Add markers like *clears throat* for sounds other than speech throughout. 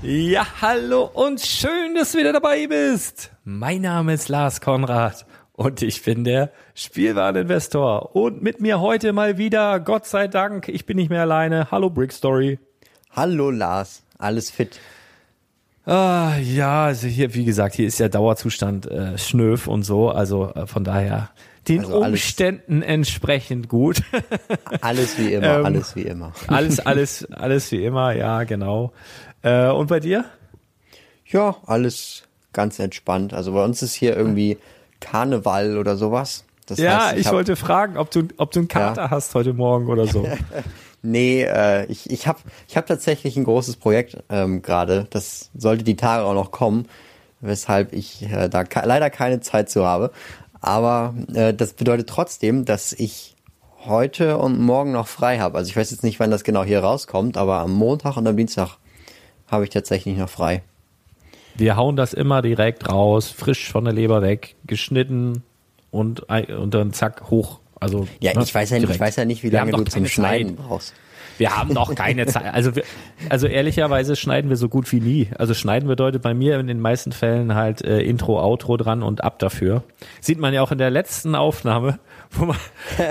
Ja, hallo und schön, dass du wieder dabei bist. Mein Name ist Lars Konrad und ich bin der Spielwareninvestor. Und mit mir heute mal wieder, Gott sei Dank, ich bin nicht mehr alleine. Hallo Brickstory. Hallo Lars, alles fit? Ah, ja, also hier, wie gesagt, hier ist ja Dauerzustand äh, Schnöf und so, also äh, von daher den also Umständen entsprechend gut. alles wie immer, *laughs* ähm, alles wie immer. Alles, *laughs* alles, alles wie immer, ja, genau. Äh, und bei dir? Ja, alles ganz entspannt. Also bei uns ist hier irgendwie Karneval oder sowas. Das ja, heißt, ich, ich wollte fragen, ob du, ob du einen Kater ja. hast heute Morgen oder so. *laughs* nee, äh, ich, ich habe ich hab tatsächlich ein großes Projekt ähm, gerade. Das sollte die Tage auch noch kommen, weshalb ich äh, da leider keine Zeit zu habe. Aber äh, das bedeutet trotzdem, dass ich heute und morgen noch frei habe. Also ich weiß jetzt nicht, wann das genau hier rauskommt, aber am Montag und am Dienstag habe ich tatsächlich noch frei. Wir hauen das immer direkt raus, frisch von der Leber weg, geschnitten und, und dann zack hoch. Also, ja, ne, ich, weiß ja, ich weiß ja nicht, wie lange du zum Schneiden brauchst. Wir haben noch keine Zeit. Also, wir, also ehrlicherweise schneiden wir so gut wie nie. Also schneiden bedeutet bei mir in den meisten Fällen halt äh, Intro, Outro dran und ab dafür. Sieht man ja auch in der letzten Aufnahme, wo, man,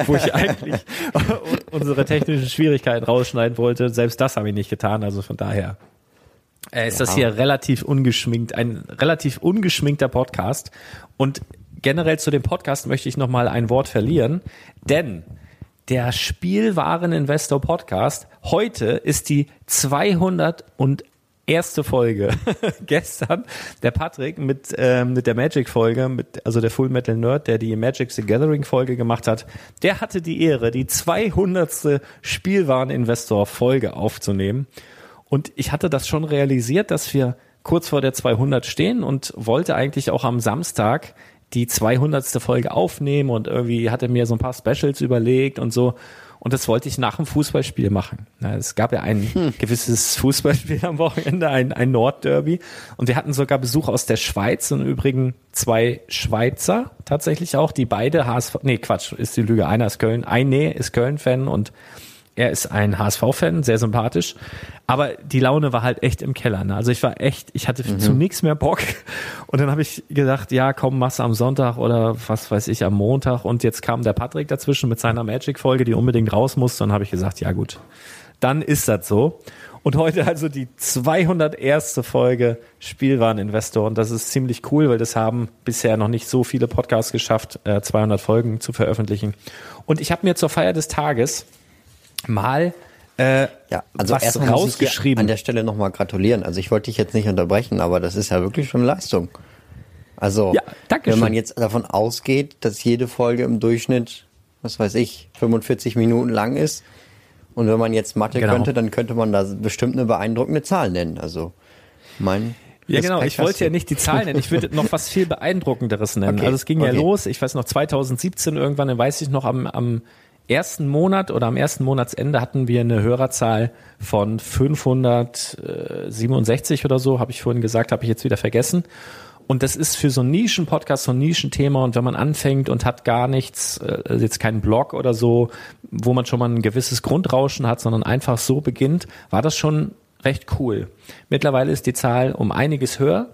wo ich eigentlich *laughs* unsere technischen Schwierigkeiten rausschneiden wollte. Selbst das habe ich nicht getan. Also von daher äh, ist ja. das hier relativ ungeschminkt, ein relativ ungeschminkter Podcast. Und generell zu dem Podcast möchte ich noch mal ein Wort verlieren, denn der Spielwareninvestor Podcast heute ist die 200 und erste Folge *laughs* gestern der Patrick mit ähm, mit der Magic Folge mit also der Full Metal Nerd der die Magic the Gathering Folge gemacht hat der hatte die Ehre die 200. Spielwareninvestor Folge aufzunehmen und ich hatte das schon realisiert dass wir kurz vor der 200 stehen und wollte eigentlich auch am Samstag die 200. Folge aufnehmen und irgendwie hatte mir so ein paar Specials überlegt und so und das wollte ich nach dem Fußballspiel machen. Es gab ja ein hm. gewisses Fußballspiel am Wochenende, ein, ein Nordderby. Und wir hatten sogar Besuch aus der Schweiz und im Übrigen zwei Schweizer tatsächlich auch, die beide HSV, nee, Quatsch, ist die Lüge. Einer ist Köln, ein nee, ist Köln-Fan und er ist ein HSV-Fan, sehr sympathisch. Aber die Laune war halt echt im Keller. Ne? Also ich war echt, ich hatte mhm. zu nichts mehr Bock. *laughs* Und dann habe ich gedacht, ja, komm, mach's am Sonntag oder was weiß ich, am Montag. Und jetzt kam der Patrick dazwischen mit seiner Magic-Folge, die unbedingt raus musste. Und habe ich gesagt, ja gut, dann ist das so. Und heute also die 201. Folge Spielwareninvestor. Und das ist ziemlich cool, weil das haben bisher noch nicht so viele Podcasts geschafft, 200 äh, Folgen zu veröffentlichen. Und ich habe mir zur Feier des Tages mal äh, ja, also was erstmal rausgeschrieben. an der Stelle nochmal gratulieren. Also ich wollte dich jetzt nicht unterbrechen, aber das ist ja wirklich schon Leistung. Also ja, wenn man jetzt davon ausgeht, dass jede Folge im Durchschnitt, was weiß ich, 45 Minuten lang ist, und wenn man jetzt Mathe genau. könnte, dann könnte man da bestimmt eine beeindruckende Zahl nennen. Also mein ja, genau. Ich wollte ja nicht die Zahlen nennen. Ich würde noch was viel beeindruckenderes *laughs* nennen. Okay. Also es ging okay. ja los. Ich weiß noch 2017 irgendwann, dann weiß ich noch am, am ersten Monat oder am ersten Monatsende hatten wir eine Hörerzahl von 567 oder so, habe ich vorhin gesagt, habe ich jetzt wieder vergessen. Und das ist für so einen Nischen-Podcast so ein Nischenthema. Und wenn man anfängt und hat gar nichts, äh, jetzt keinen Blog oder so, wo man schon mal ein gewisses Grundrauschen hat, sondern einfach so beginnt, war das schon recht cool. Mittlerweile ist die Zahl um einiges höher.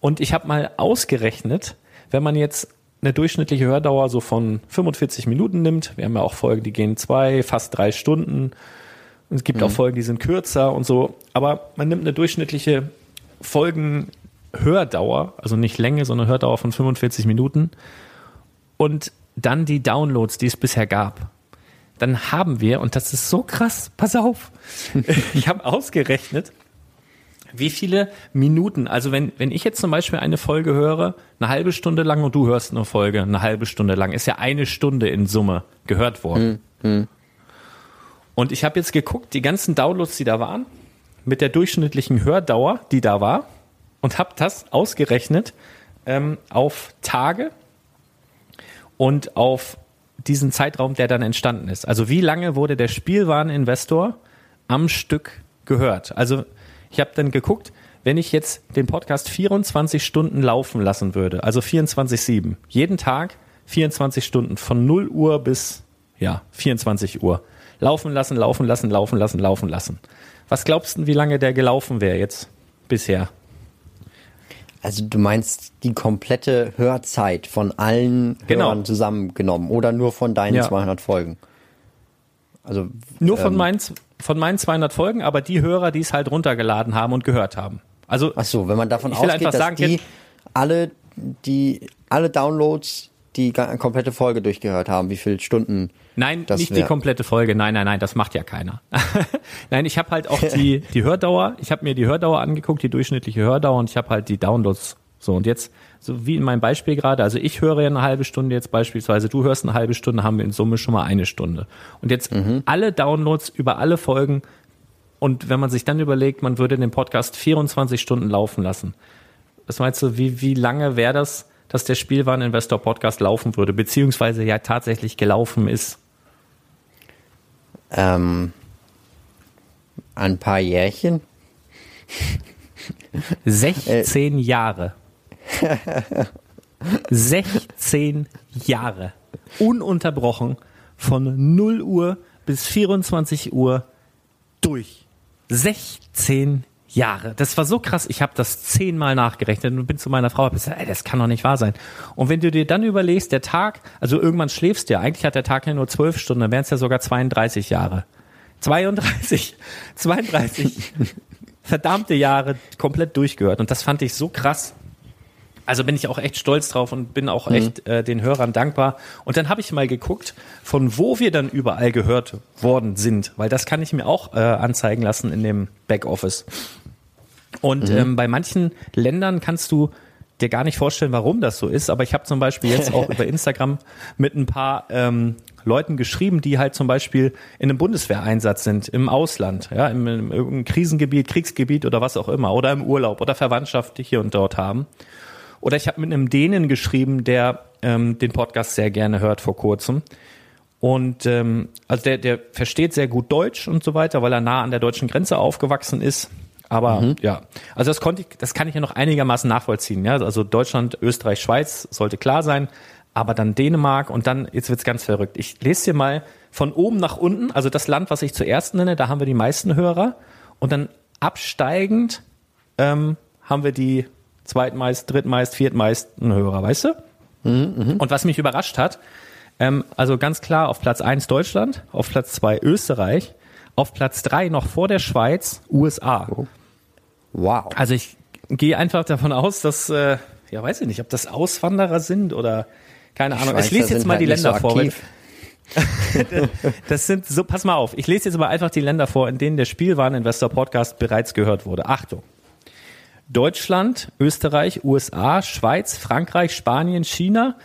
Und ich habe mal ausgerechnet, wenn man jetzt eine durchschnittliche Hördauer so von 45 Minuten nimmt. Wir haben ja auch Folgen, die gehen zwei, fast drei Stunden. Es gibt mhm. auch Folgen, die sind kürzer und so. Aber man nimmt eine durchschnittliche Folgenhördauer, also nicht Länge, sondern Hördauer von 45 Minuten. Und dann die Downloads, die es bisher gab. Dann haben wir, und das ist so krass, pass auf, *laughs* ich habe ausgerechnet, wie viele Minuten, also wenn, wenn ich jetzt zum Beispiel eine Folge höre, eine halbe Stunde lang und du hörst eine Folge eine halbe Stunde lang, ist ja eine Stunde in Summe gehört worden. Hm, hm. Und ich habe jetzt geguckt, die ganzen Downloads, die da waren, mit der durchschnittlichen Hördauer, die da war, und habe das ausgerechnet ähm, auf Tage und auf diesen Zeitraum, der dann entstanden ist. Also wie lange wurde der Spielwareninvestor am Stück gehört? Also ich habe dann geguckt, wenn ich jetzt den Podcast 24 Stunden laufen lassen würde, also 24-7, jeden Tag 24 Stunden von 0 Uhr bis ja, 24 Uhr. Laufen lassen, laufen lassen, laufen lassen, laufen lassen. Was glaubst du, wie lange der gelaufen wäre jetzt bisher? Also du meinst die komplette Hörzeit von allen genau. Hörern zusammengenommen oder nur von deinen ja. 200 Folgen? Also nur von ähm, meinen von meinen 200 Folgen, aber die Hörer, die es halt runtergeladen haben und gehört haben. Also Ach so, wenn man davon ausgeht, dass sagen, die alle die alle Downloads die komplette Folge durchgehört haben, wie viele Stunden? Nein, nicht wär. die komplette Folge. Nein, nein, nein, das macht ja keiner. *laughs* nein, ich habe halt auch die *laughs* die Hördauer. Ich habe mir die Hördauer angeguckt, die durchschnittliche Hördauer, und ich habe halt die Downloads. So und jetzt so wie in meinem Beispiel gerade, also ich höre ja eine halbe Stunde jetzt beispielsweise, du hörst eine halbe Stunde, haben wir in Summe schon mal eine Stunde. Und jetzt mhm. alle Downloads über alle Folgen und wenn man sich dann überlegt, man würde den Podcast 24 Stunden laufen lassen. Was meinst du, wie, wie lange wäre das, dass der Spielwareninvestor Podcast laufen würde, beziehungsweise ja tatsächlich gelaufen ist? Ähm, ein paar Jährchen. 16 äh, Jahre. 16 Jahre. Ununterbrochen von 0 Uhr bis 24 Uhr durch. 16 Jahre. Das war so krass. Ich habe das zehnmal nachgerechnet und bin zu meiner Frau und gesagt, ey, das kann doch nicht wahr sein. Und wenn du dir dann überlegst, der Tag, also irgendwann schläfst du ja, eigentlich hat der Tag ja nur zwölf Stunden, dann wären es ja sogar 32 Jahre. 32, 32 *laughs* verdammte Jahre komplett durchgehört. Und das fand ich so krass. Also bin ich auch echt stolz drauf und bin auch echt äh, den Hörern dankbar. Und dann habe ich mal geguckt, von wo wir dann überall gehört worden sind, weil das kann ich mir auch äh, anzeigen lassen in dem Backoffice. Und ähm, bei manchen Ländern kannst du dir gar nicht vorstellen, warum das so ist. Aber ich habe zum Beispiel jetzt auch *laughs* über Instagram mit ein paar ähm, Leuten geschrieben, die halt zum Beispiel in einem Bundeswehreinsatz sind, im Ausland, ja, im, im irgendeinem Krisengebiet, Kriegsgebiet oder was auch immer, oder im Urlaub oder Verwandtschaft, die hier und dort haben. Oder ich habe mit einem Dänen geschrieben, der ähm, den Podcast sehr gerne hört vor kurzem. Und ähm, also der, der versteht sehr gut Deutsch und so weiter, weil er nah an der deutschen Grenze aufgewachsen ist. Aber ja, also das konnte ich, das kann ich ja noch einigermaßen nachvollziehen. Ja, also Deutschland, Österreich, Schweiz sollte klar sein, aber dann Dänemark und dann jetzt wird's ganz verrückt. Ich lese dir mal von oben nach unten, also das Land, was ich zuerst nenne, da haben wir die meisten Hörer und dann absteigend ähm, haben wir die zweitmeist, drittmeist, viertmeisten Hörer, weißt du? Und was mich überrascht hat, ähm, also ganz klar auf Platz eins Deutschland, auf Platz zwei Österreich, auf Platz drei noch vor der Schweiz USA. Wow. Also ich gehe einfach davon aus, dass, äh, ja weiß ich nicht, ob das Auswanderer sind oder keine Ahnung. Ich Schweizer lese jetzt mal halt die Länder so vor. weil-. *laughs* Das sind so, pass mal auf, ich lese jetzt aber einfach die Länder vor, in denen der Spielwareninvestor Podcast bereits gehört wurde. Achtung. Deutschland, Österreich, USA, Schweiz, Frankreich, Spanien, China.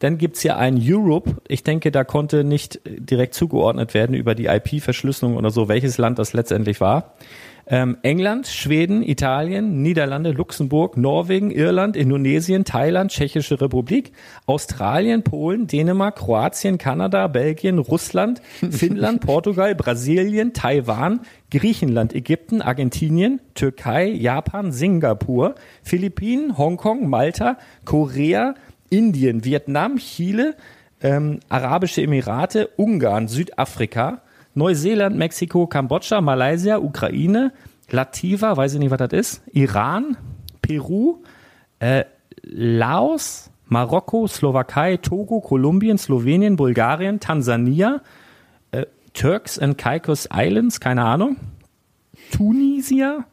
Dann gibt's hier ein Europe. Ich denke, da konnte nicht direkt zugeordnet werden über die IP-Verschlüsselung oder so, welches Land das letztendlich war. Ähm, England, Schweden, Italien, Niederlande, Luxemburg, Norwegen, Irland, Indonesien, Thailand, Tschechische Republik, Australien, Polen, Dänemark, Kroatien, Kanada, Belgien, Russland, *laughs* Finnland, Portugal, Brasilien, Taiwan, Griechenland, Ägypten, Argentinien, Türkei, Japan, Singapur, Philippinen, Hongkong, Malta, Korea, Indien, Vietnam, Chile, ähm, Arabische Emirate, Ungarn, Südafrika, Neuseeland, Mexiko, Kambodscha, Malaysia, Ukraine, Lativa, weiß ich nicht, was das ist, Iran, Peru, äh, Laos, Marokko, Slowakei, Togo, Kolumbien, Slowenien, Bulgarien, Tansania, äh, Turks and Caicos Islands, keine Ahnung, Tunisia,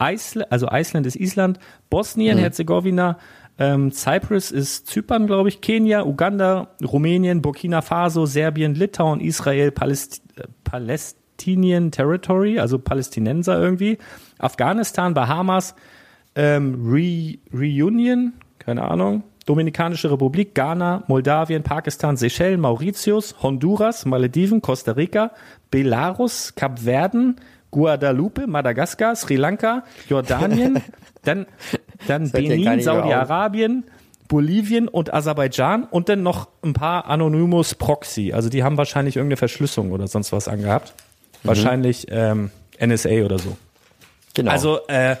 Island, also Island ist Island, Bosnien, Herzegowina, ähm, Cyprus ist Zypern, glaube ich, Kenia, Uganda, Rumänien, Burkina Faso, Serbien, Litauen, Israel, Paläst äh, Palästinien Territory, also Palästinenser irgendwie, Afghanistan, Bahamas, ähm, Re Reunion, keine Ahnung, Dominikanische Republik, Ghana, Moldawien, Pakistan, Seychellen, Mauritius, Honduras, Malediven, Costa Rica, Belarus, Kapverden, Guadalupe, Madagaskar, Sri Lanka, Jordanien, *laughs* dann, dann Benin. Saudi-Arabien, Bolivien und Aserbaidschan und dann noch ein paar Anonymous Proxy. Also die haben wahrscheinlich irgendeine Verschlüsselung oder sonst was angehabt. Wahrscheinlich ähm, NSA oder so. Genau. Also äh,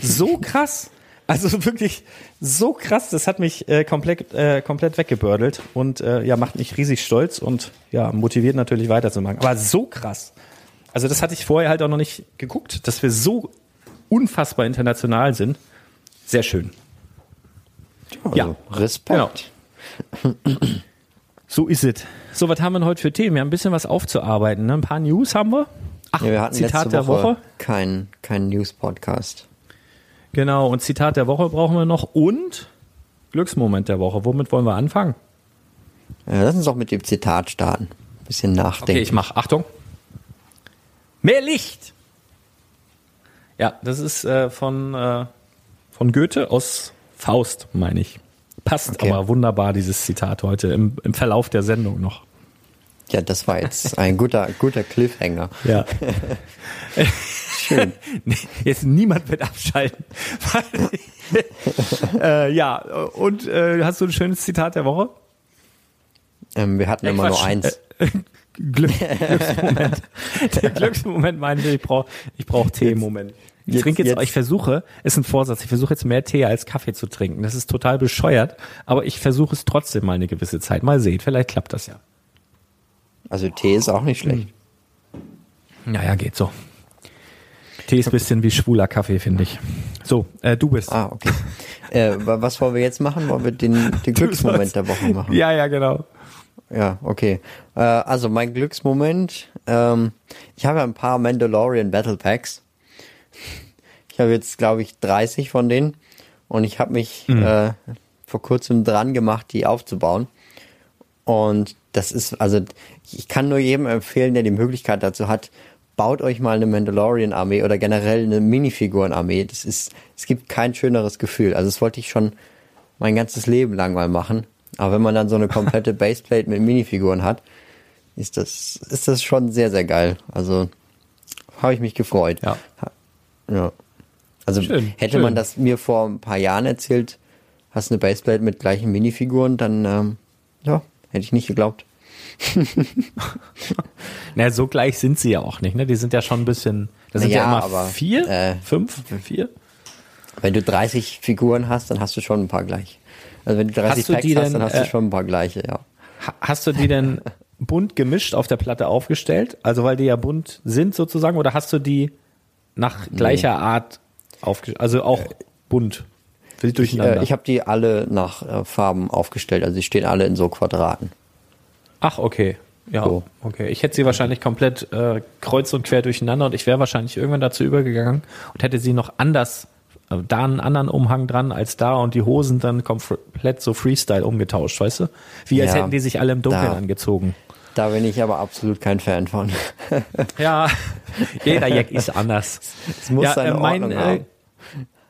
so *laughs* krass. Also wirklich so krass, das hat mich äh, komplett, äh, komplett weggebördelt und äh, ja, macht mich riesig stolz und ja, motiviert natürlich weiterzumachen. Aber so krass. Also das hatte ich vorher halt auch noch nicht geguckt, dass wir so unfassbar international sind. Sehr schön. also, ja. Respekt. *clears throat* So ist es. So, was haben wir denn heute für Themen? Wir haben ein bisschen was aufzuarbeiten. Ne? Ein paar News haben wir. Ach, Ja, wir hatten Zitat letzte der Woche, Woche. kein, kein News-Podcast. Genau, und Zitat der Woche brauchen wir noch und Glücksmoment der Woche. Womit wollen wir anfangen? Ja, lass uns doch mit dem Zitat starten. Bisschen nachdenken. Okay, ich mach. Achtung. Mehr Licht. Ja, das ist äh, von, äh, von Goethe aus Faust, meine ich. Passt Okay. aber wunderbar, dieses Zitat heute im, im Verlauf der Sendung noch. Ja, das war jetzt ein guter, guter Cliffhanger. Ja. *laughs* *laughs* Schön. Jetzt niemand wird abschalten. *laughs* äh, ja, und äh, hast du ein schönes Zitat der Woche? Ähm, wir hatten Äh, immer Quatsch. nur eins. Glück, *laughs* Glücksmoment. Der Glücksmoment meinte, ich brauche ich brauch Tee-Moment. Ich jetzt- trinke jetzt, jetzt- ich versuche, ist ein Vorsatz, ich versuche jetzt mehr Tee als Kaffee zu trinken. Das ist total bescheuert, aber ich versuche es trotzdem mal eine gewisse Zeit. Mal sehen, vielleicht klappt das ja. Also Tee ist auch nicht schlecht. Naja, geht so. Tee ist ein bisschen wie schwuler Kaffee, finde ich. So, äh, du bist. Ah, okay. äh, wa- was wollen wir jetzt machen? Wollen wir den, den Glücksmoment der Woche machen? Ja, ja, genau. Ja, okay. Äh, also mein Glücksmoment, ähm, ich habe ja ein paar Mandalorian Battle Packs. Ich habe jetzt, glaube ich, 30 von denen. und ich habe mich äh, vor kurzem dran gemacht, die aufzubauen. Und das ist, also ich kann nur jedem empfehlen, der die Möglichkeit dazu hat, baut euch mal eine Mandalorian-Armee oder generell eine Minifiguren-Armee. Das ist, es gibt kein schöneres Gefühl. Also das wollte ich schon mein ganzes Leben lang mal machen. Aber wenn man dann so eine komplette *laughs* Baseplate mit Minifiguren hat, ist das, ist das schon sehr, sehr geil. Also habe ich mich gefreut. Ja. Ja. Also Schön, hätte schön. man das mir vor ein paar Jahren erzählt, hast eine Baseplate mit gleichen Minifiguren, dann ähm, ja, hätte ich nicht geglaubt. *laughs* Na, so gleich sind sie ja auch nicht, ne? Die sind ja schon ein bisschen, da sind ja, Naja, immer aber, vier, äh, fünf, vier. Wenn du 30 Figuren hast, dann hast du schon ein paar gleich. Also wenn du 30 Hast du Packs die hast, denn, dann hast äh, du schon ein paar gleiche, ja. Ha- Hast du die denn *laughs* bunt gemischt auf der Platte aufgestellt? Also weil die ja bunt sind sozusagen, oder hast du die nach gleicher Art aufgestellt? Also auch bunt, wild Ich, äh, ich habe die alle nach äh, Farben aufgestellt, also die stehen alle in so Quadraten. Ach, okay. Ja, So. okay. Ich hätte sie wahrscheinlich komplett äh, kreuz und quer durcheinander und ich wäre wahrscheinlich irgendwann dazu übergegangen und hätte sie noch anders, äh, da einen anderen Umhang dran als da und die Hosen dann komplett so Freestyle umgetauscht, weißt du? Wie als Ja, hätten die sich alle im Dunkeln da- angezogen. Da bin ich aber absolut kein Fan von. *laughs* Ja, jeder Jack ist anders. Es muss ja, seine äh, mein, Ordnung äh,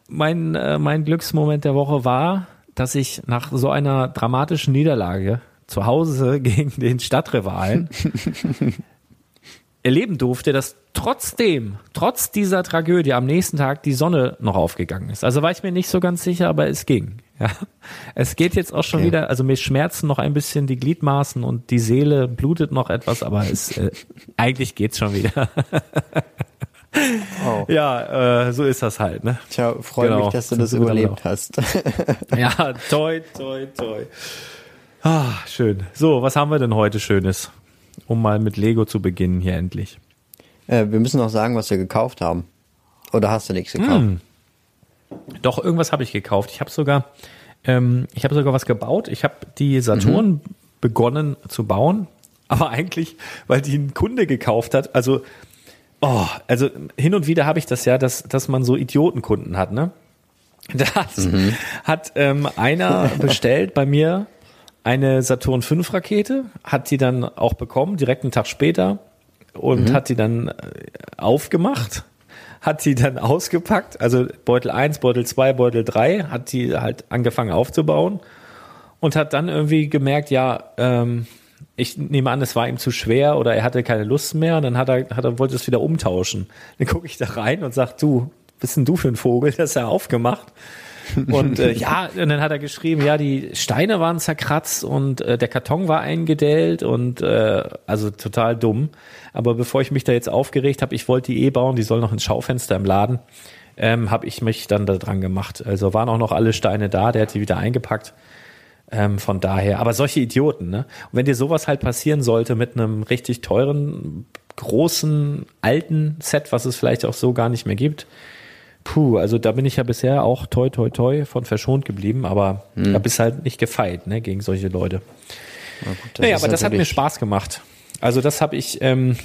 mein, äh, mein Glücksmoment der Woche war, dass ich nach so einer dramatischen Niederlage zu Hause *laughs* gegen den Stadtrivalen *laughs* erleben durfte, dass trotzdem, trotz dieser Tragödie am nächsten Tag die Sonne noch aufgegangen ist. Also war ich mir nicht so ganz sicher, aber es ging. Ja. Es geht jetzt auch schon Okay. wieder, also mir schmerzen noch ein bisschen die Gliedmaßen und die Seele blutet noch etwas, aber es, äh, eigentlich geht's schon wieder. *laughs* Oh. Ja, äh, so ist das halt, ne? Tja, freue Genau, mich, dass du das wieder überlebt hast. *laughs* Ja, toi, toi, toi. Ah, schön. So, was haben wir denn heute Schönes? Um mal mit Lego zu beginnen hier endlich. äh, wir müssen noch sagen, was wir gekauft haben. Oder hast du nichts gekauft? Hm. Doch, irgendwas habe ich gekauft. Ich habe sogar, ähm, ich habe sogar was gebaut. Ich habe die Saturn begonnen zu bauen, aber eigentlich, weil die ein Kunde gekauft hat. Also, oh, also hin und wieder habe ich das ja, dass, dass man so Idiotenkunden hat, ne? *laughs* Da hat, hat ähm, einer *laughs* bestellt bei mir eine Saturn 5 Rakete, hat die dann auch bekommen, direkt einen Tag später und hat die dann äh, aufgemacht, hat die dann ausgepackt, also Beutel 1, Beutel 2, Beutel 3, hat die halt angefangen aufzubauen und hat dann irgendwie gemerkt, ja, ähm, ich nehme an, es war ihm zu schwer oder er hatte keine Lust mehr und dann hat er, hat er wollte es wieder umtauschen. Dann gucke ich da rein und sag, du, bist denn du für ein Vogel? Das ist ja aufgemacht. Und äh, ja, *laughs* und dann hat er geschrieben, ja, die Steine waren zerkratzt und äh, der Karton war eingedellt und äh, also total dumm. Aber bevor ich mich da jetzt aufgeregt habe, ich wollte die eh bauen, die soll noch ins Schaufenster im Laden, ähm, habe ich mich dann da dran gemacht. Also waren auch noch alle Steine da, der hat die wieder eingepackt. Ähm, von daher, aber solche Idioten, ne? Und wenn dir sowas halt passieren sollte mit einem richtig teuren, großen, alten Set, was es vielleicht auch so gar nicht mehr gibt, puh, also da bin ich ja bisher auch toi toi toi von verschont geblieben, aber Hm. da bist halt nicht gefeit, ne, gegen solche Leute. Na gut, das naja, aber das hat mir Spaß gemacht. Also das habe ich, ähm,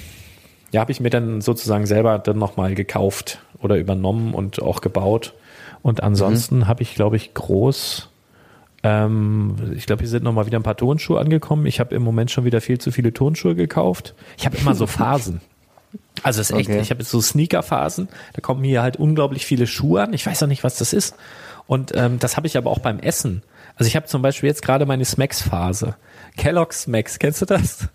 ja, habe ich mir dann sozusagen selber dann nochmal gekauft oder übernommen und auch gebaut. Und ansonsten Mhm. habe ich, glaube ich, groß, ähm, ich glaube, hier sind nochmal wieder ein paar Turnschuhe angekommen. Ich habe im Moment schon wieder viel zu viele Turnschuhe gekauft. Ich habe immer so *laughs* Phasen. Also es ist echt, Okay. ich habe jetzt so Sneaker-Phasen, da kommen hier halt unglaublich viele Schuhe an. Ich weiß auch nicht, was das ist. Und ähm, das habe ich aber auch beim Essen. Also ich habe zum Beispiel jetzt gerade meine Smacks-Phase. Kellogg's Smacks, kennst du das?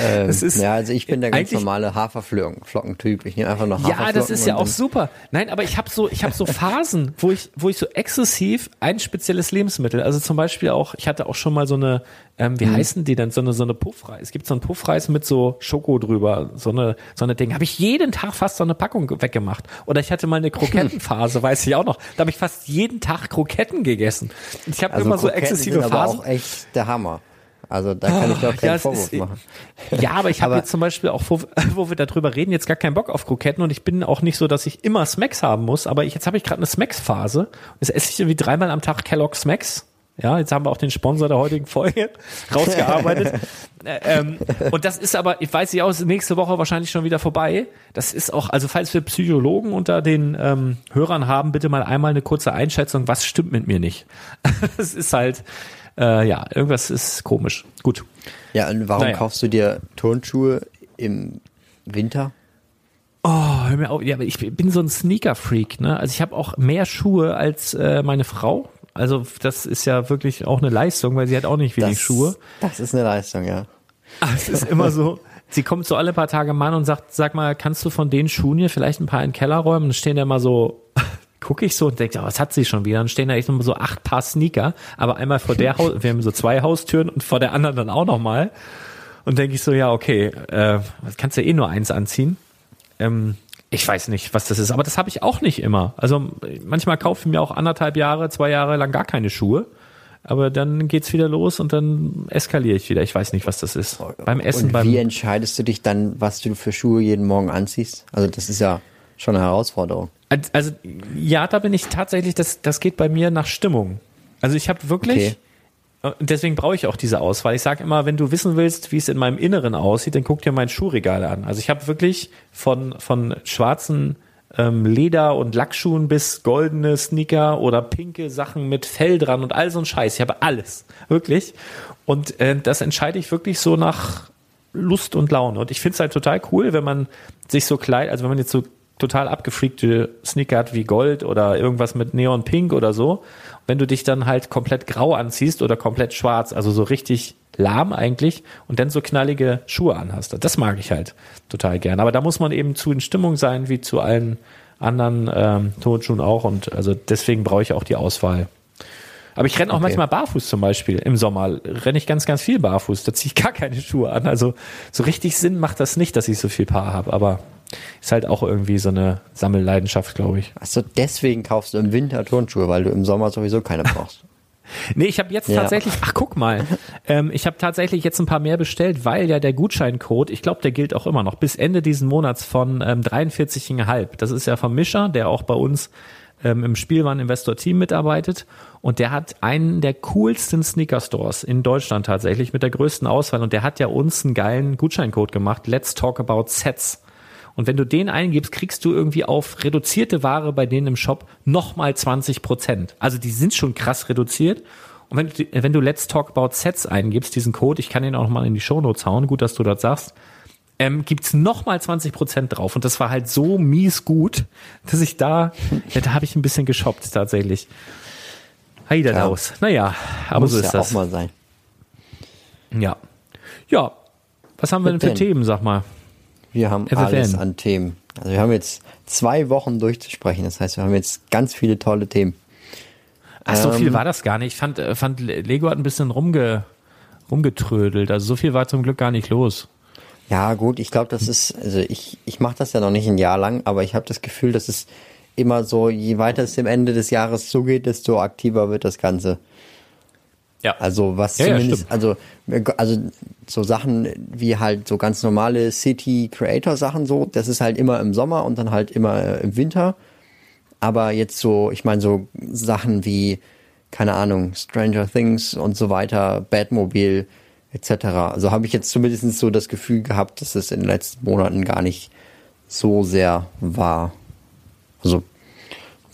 Ähm, Es ist ja, also ich bin der ganz normale Haferflockentyp. Ich nehme einfach noch Ja, Haferflocken. das ist ja auch super. Nein, aber ich habe so, ich habe so Phasen, wo ich, wo ich so exzessiv ein spezielles Lebensmittel, also zum Beispiel auch, ich hatte auch schon mal so eine, ähm, Mhm. wie heißen die denn, so eine, so eine Puffreis. Es gibt so einen Puffreis mit so Schoko drüber, so eine, so eine Ding. Habe ich jeden Tag fast so eine Packung weggemacht. Oder ich hatte mal eine Krokettenphase, *laughs* weiß ich auch noch. Da habe ich fast jeden Tag Kroketten gegessen. Ich habe Also immer so Kroketten exzessive sind aber Phasen. auch echt der Hammer. Also da kann ich doch keinen Ja, Vorwurf ist- machen. *laughs* Ja, aber ich habe Aber- jetzt zum Beispiel auch, wo, *laughs* wo wir darüber reden, jetzt gar keinen Bock auf Kroketten und ich bin auch nicht so, dass ich immer Smacks haben muss, aber ich, jetzt habe ich gerade eine Smacks-Phase. Jetzt esse ich irgendwie dreimal am Tag Kellogg's Smacks Ja, jetzt haben wir auch den Sponsor der heutigen Folge *laughs* rausgearbeitet. Äh, ähm, und das ist aber, ich weiß nicht aus, nächste Woche wahrscheinlich schon wieder vorbei. Das ist auch, also falls wir Psychologen unter den ähm, Hörern haben, bitte mal einmal eine kurze Einschätzung, was stimmt mit mir nicht. *laughs* Es ist halt, äh, ja, irgendwas ist komisch. Gut. Ja, und warum Naja. kaufst du dir Turnschuhe im Winter? Oh, hör mir auf. Ja, aber ich bin so ein Sneaker-Freak, ne? Also ich habe auch mehr Schuhe als äh, meine Frau. Also das ist ja wirklich auch eine Leistung, weil sie hat auch nicht wenig Das- Schuhe. Das ist eine Leistung, ja. Aber *laughs* es ist immer so, sie kommt so alle paar Tage mal und sagt, sag mal, kannst du von den Schuhen hier vielleicht ein paar in den Keller räumen? Und dann stehen da immer so, *laughs* gucke ich so und denke, oh, was hat sie schon wieder? Dann stehen da echt immer so acht Paar Sneaker, aber einmal vor der Haus, wir haben so zwei Haustüren und vor der anderen dann auch nochmal. Und denke ich so, ja, okay, äh, kannst ja eh nur eins anziehen. Ähm, ich weiß nicht, was das ist, aber das habe ich auch nicht immer. Also manchmal kaufe ich mir auch anderthalb Jahre, zwei Jahre lang gar keine Schuhe. Aber dann geht's wieder los und dann eskaliere ich wieder. Ich weiß nicht, was das ist. Beim Essen, und beim wie entscheidest du dich dann, was du für Schuhe jeden Morgen anziehst? Also das ist ja schon eine Herausforderung. Also, ja, da bin ich tatsächlich, das, das geht bei mir nach Stimmung. Also ich habe wirklich, Okay. Und deswegen brauche ich auch diese Auswahl. Ich sage immer, wenn du wissen willst, wie es in meinem Inneren aussieht, dann guck dir mein Schuhregal an. Also ich habe wirklich von, von schwarzen ähm, Leder- und Lackschuhen bis goldene Sneaker oder pinke Sachen mit Fell dran und all so ein Scheiß. Ich habe alles, wirklich. Und äh, das entscheide ich wirklich so nach Lust und Laune. Und ich finde es halt total cool, wenn man sich so kleid, also wenn man jetzt so total abgefreakte Sneaker hat wie Gold oder irgendwas mit Neon Pink oder so, wenn du dich dann halt komplett grau anziehst oder komplett schwarz, also so richtig lahm eigentlich und dann so knallige Schuhe anhast. Das mag ich halt total gern. Aber da muss man eben zu in Stimmung sein, wie zu allen anderen ähm, Turnschuhen auch und also deswegen brauche ich auch die Auswahl. Aber ich renne auch Okay. manchmal barfuß zum Beispiel. Im Sommer renne ich ganz, ganz viel barfuß. Da ziehe ich gar keine Schuhe an. Also so richtig Sinn macht das nicht, dass ich so viel Paar habe. Aber ist halt auch irgendwie so eine Sammelleidenschaft, glaube ich. Achso, deswegen kaufst du im Winter Turnschuhe, weil du im Sommer sowieso keine brauchst. *laughs* Nee, ich habe jetzt Ja. tatsächlich, ach guck mal, ähm, ich habe tatsächlich jetzt ein paar mehr bestellt, weil ja der Gutscheincode, ich glaube, der gilt auch immer noch, bis Ende diesen Monats von ähm, 43,5. Das ist ja vom Mischer, der auch bei uns ähm, im Spielwareninvestor-Team mitarbeitet. Und der hat einen der coolsten Sneaker-Stores in Deutschland tatsächlich mit der größten Auswahl. Und der hat ja uns einen geilen Gutscheincode gemacht. Let's talk about sets. Und wenn du den eingibst, kriegst du irgendwie auf reduzierte Ware bei denen im Shop nochmal 20 Prozent. Also die sind schon krass reduziert. Und wenn du, wenn du Let's Talk About Sets eingibst, diesen Code, ich kann den auch nochmal in die Shownotes hauen, gut, dass du das sagst, ähm, gibt's nochmal 20 Prozent drauf. Und das war halt so mies gut, dass ich da, ja, da habe ich ein bisschen geshoppt tatsächlich. Heider Ja. aus. Naja, aber Muss so ist ja das. auch mal sein. Ja. Ja. Was haben wir denn für? Themen, sag mal? Wir haben FFN. alles an Themen. Also wir haben jetzt zwei Wochen durchzusprechen. Das heißt, wir haben jetzt ganz viele tolle Themen. Ach, so Ähm, viel war das gar nicht. Ich fand, äh, fand Lego hat ein bisschen rumge, rumgetrödelt. Also so viel war zum Glück gar nicht los. Ja, gut, ich glaube, das ist, also ich, ich mache das ja noch nicht ein Jahr lang, aber ich habe das Gefühl, dass es immer so, je weiter es dem Ende des Jahres zugeht, desto aktiver wird das Ganze. Ja. Also was Ja, ja, zumindest, stimmt. also, also so Sachen wie halt so ganz normale City Creator Sachen so, das ist halt immer im Sommer und dann halt immer äh, im Winter. Aber jetzt so, ich meine so Sachen wie, keine Ahnung, Stranger Things und so weiter, Batmobile etc. Also habe ich jetzt zumindest so das Gefühl gehabt, dass es in den letzten Monaten gar nicht so sehr war. Also